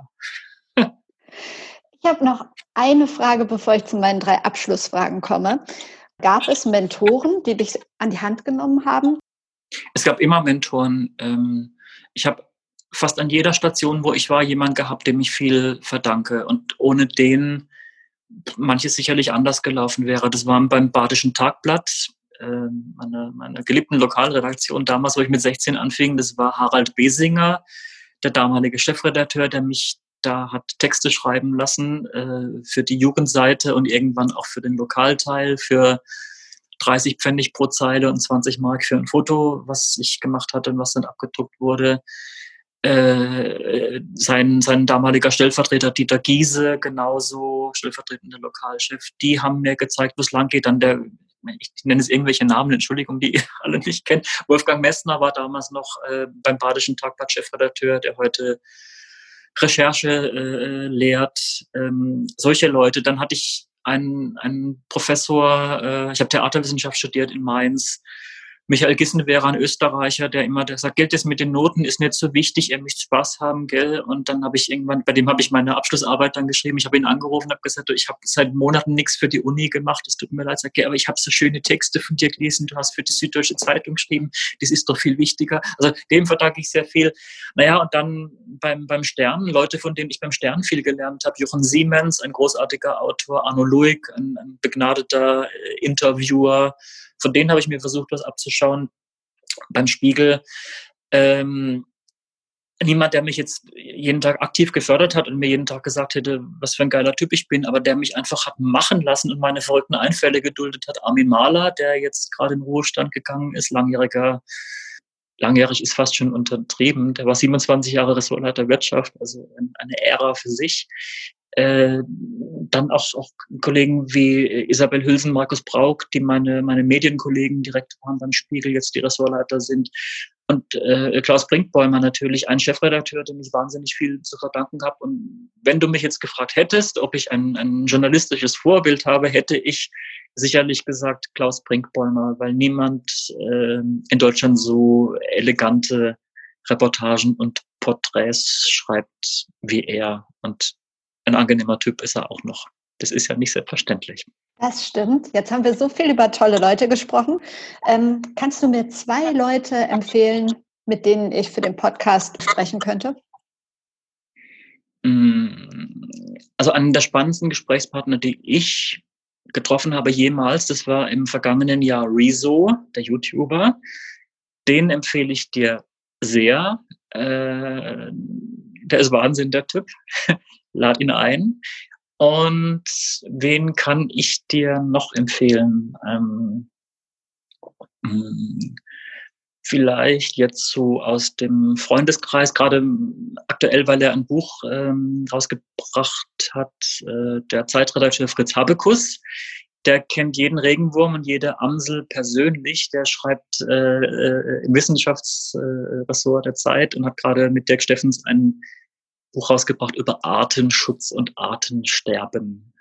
ich habe noch eine Frage, bevor ich zu meinen drei Abschlussfragen komme. Gab es Mentoren, die dich an die Hand genommen haben? Es gab immer Mentoren. Ähm, ich habe fast an jeder Station, wo ich war, jemand gehabt, dem ich viel verdanke. Und ohne den manches sicherlich anders gelaufen wäre. Das war beim Badischen Tagblatt, äh, meiner meine geliebten Lokalredaktion damals, wo ich mit 16 anfing. Das war Harald Besinger, der damalige Chefredakteur, der mich da hat Texte schreiben lassen äh, für die Jugendseite und irgendwann auch für den Lokalteil, für 30 Pfennig pro Zeile und 20 Mark für ein Foto, was ich gemacht hatte und was dann abgedruckt wurde. Äh, sein, sein damaliger Stellvertreter Dieter Giese, genauso stellvertretender Lokalchef, die haben mir gezeigt, wo es lang geht. Dann der, ich nenne es irgendwelche Namen, Entschuldigung, die ihr alle nicht kennt. Wolfgang Messner war damals noch äh, beim Badischen Tagblatt Chefredakteur, der heute Recherche äh, lehrt. Ähm, solche Leute. Dann hatte ich einen, einen Professor, äh, ich habe Theaterwissenschaft studiert in Mainz, Michael Gissen wäre ein Österreicher, der immer der sagt, Geld ist mit den Noten ist nicht so wichtig, er möchte Spaß haben, gell? Und dann habe ich irgendwann, bei dem habe ich meine Abschlussarbeit dann geschrieben, ich habe ihn angerufen habe gesagt, ich habe seit Monaten nichts für die Uni gemacht, es tut mir leid, sag, aber ich habe so schöne Texte von dir gelesen, du hast für die Süddeutsche Zeitung geschrieben, das ist doch viel wichtiger. Also dem verdanke ich sehr viel. Naja, und dann beim, beim Stern, Leute, von denen ich beim Stern viel gelernt habe, Jochen Siemens, ein großartiger Autor, Arno Luig, ein, ein begnadeter äh, Interviewer, von denen habe ich mir versucht, was abzuschauen. Beim Spiegel ähm, niemand, der mich jetzt jeden Tag aktiv gefördert hat und mir jeden Tag gesagt hätte, was für ein geiler Typ ich bin, aber der mich einfach hat machen lassen und meine verrückten Einfälle geduldet hat. Armin Mahler, der jetzt gerade in Ruhestand gegangen ist, langjähriger, langjährig ist fast schon untertrieben. Der war 27 Jahre Ressortleiter Wirtschaft, also eine Ära für sich. Äh, dann auch, auch Kollegen wie Isabel Hülsen, Markus Brauk, die meine, meine Medienkollegen direkt waren beim Spiegel, jetzt die Ressortleiter sind. Und äh, Klaus Brinkbäumer natürlich, ein Chefredakteur, dem ich wahnsinnig viel zu verdanken habe. Und wenn du mich jetzt gefragt hättest, ob ich ein, ein journalistisches Vorbild habe, hätte ich sicherlich gesagt Klaus Brinkbäumer, weil niemand äh, in Deutschland so elegante Reportagen und Porträts schreibt wie er. Und ein angenehmer Typ ist er auch noch. Das ist ja nicht selbstverständlich. Das stimmt. Jetzt haben wir so viel über tolle Leute gesprochen. Ähm, kannst du mir zwei Leute empfehlen, mit denen ich für den Podcast sprechen könnte? Mm, also einen der spannendsten Gesprächspartner, die ich getroffen habe jemals, das war im vergangenen Jahr Rezo, der YouTuber. Den empfehle ich dir sehr. Äh, der ist Wahnsinn, der Typ lad ihn ein. Und wen kann ich dir noch empfehlen? Ähm, hm, vielleicht jetzt so aus dem Freundeskreis, gerade aktuell, weil er ein Buch ähm, rausgebracht hat, äh, der Zeitredakteur Fritz Habekus. Der kennt jeden Regenwurm und jede Amsel persönlich. Der schreibt äh, äh im Wissenschaftsressort der Zeit und hat gerade mit Dirk Steffens ein Buch rausgebracht über Artenschutz und Artensterben.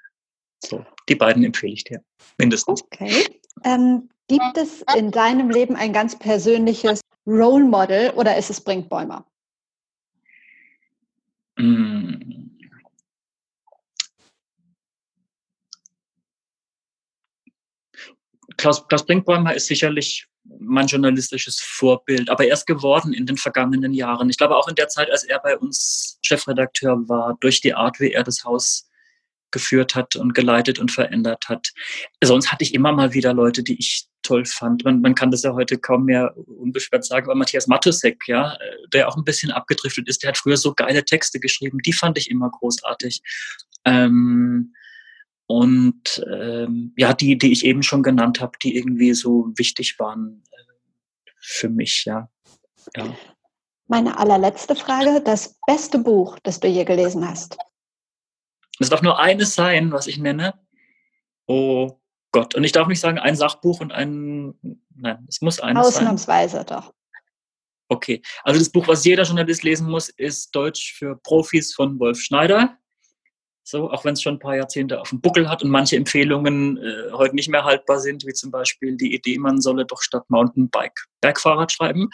So, die beiden empfehle ich dir, mindestens. Okay. Ähm, gibt es in deinem Leben ein ganz persönliches Role Model oder ist es Brinkbäumer? Mm. Klaus, Klaus Brinkbäumer ist sicherlich mein journalistisches Vorbild, aber erst geworden in den vergangenen Jahren. Ich glaube auch in der Zeit, als er bei uns Chefredakteur war, durch die Art, wie er das Haus geführt hat und geleitet und verändert hat. Sonst hatte ich immer mal wieder Leute, die ich toll fand. Man, man kann das ja heute kaum mehr unbeschwert sagen, aber Matthias Matusek, ja, der auch ein bisschen abgedriftet ist, der hat früher so geile Texte geschrieben, die fand ich immer großartig. Ähm, und ähm, ja, die, die ich eben schon genannt habe, die irgendwie so wichtig waren äh, für mich, ja. ja. Meine allerletzte Frage, das beste Buch, das du je gelesen hast. Es darf nur eines sein, was ich nenne. Oh Gott. Und ich darf nicht sagen, ein Sachbuch und ein. Nein, es muss eines Ausnahmsweise sein. Ausnahmsweise doch. Okay. Also das Buch, was jeder Journalist lesen muss, ist Deutsch für Profis von Wolf Schneider. So, auch wenn es schon ein paar Jahrzehnte auf dem Buckel hat und manche Empfehlungen äh, heute nicht mehr haltbar sind, wie zum Beispiel die Idee, man solle doch statt Mountainbike Bergfahrrad schreiben.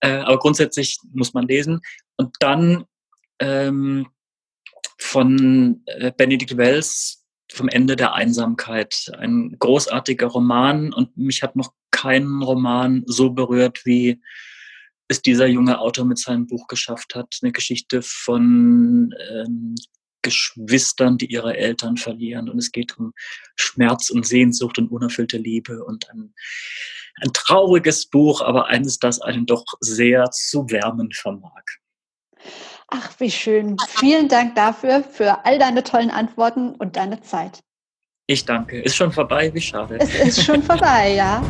Äh, aber grundsätzlich muss man lesen. Und dann ähm, von äh, Benedict Wells vom Ende der Einsamkeit. Ein großartiger Roman und mich hat noch kein Roman so berührt, wie es dieser junge Autor mit seinem Buch geschafft hat. Eine Geschichte von ähm, Geschwistern, die ihre Eltern verlieren. Und es geht um Schmerz und Sehnsucht und unerfüllte Liebe und ein, ein trauriges Buch, aber eines, das einen doch sehr zu wärmen vermag. Ach, wie schön. Vielen Dank dafür, für all deine tollen Antworten und deine Zeit. Ich danke. Ist schon vorbei? Wie schade. Es ist schon vorbei, ja.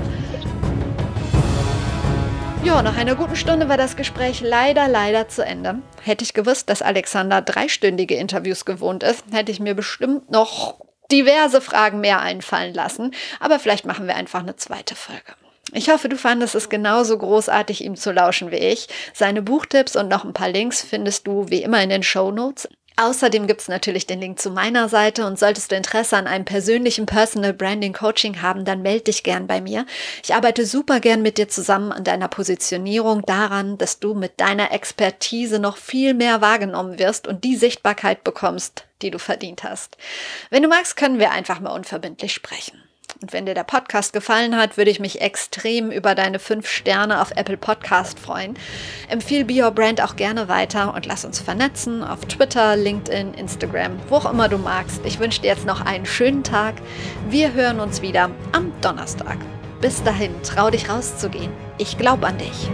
Ja, nach einer guten Stunde war das Gespräch leider, leider zu Ende. Hätte ich gewusst, dass Alexander dreistündige Interviews gewohnt ist, hätte ich mir bestimmt noch diverse Fragen mehr einfallen lassen. Aber vielleicht machen wir einfach eine zweite Folge. Ich hoffe, du fandest es genauso großartig, ihm zu lauschen wie ich. Seine Buchtipps und noch ein paar Links findest du wie immer in den Show Notes. Außerdem gibt es natürlich den Link zu meiner Seite und solltest du Interesse an einem persönlichen Personal Branding Coaching haben, dann melde dich gern bei mir. Ich arbeite super gern mit dir zusammen an deiner Positionierung, daran, dass du mit deiner Expertise noch viel mehr wahrgenommen wirst und die Sichtbarkeit bekommst, die du verdient hast. Wenn du magst, können wir einfach mal unverbindlich sprechen. Und wenn dir der Podcast gefallen hat, würde ich mich extrem über deine fünf Sterne auf Apple Podcast freuen. Empfehle Be Your Brand auch gerne weiter und lass uns vernetzen auf Twitter, LinkedIn, Instagram, wo auch immer du magst. Ich wünsche dir jetzt noch einen schönen Tag. Wir hören uns wieder am Donnerstag. Bis dahin, trau dich rauszugehen. Ich glaube an dich.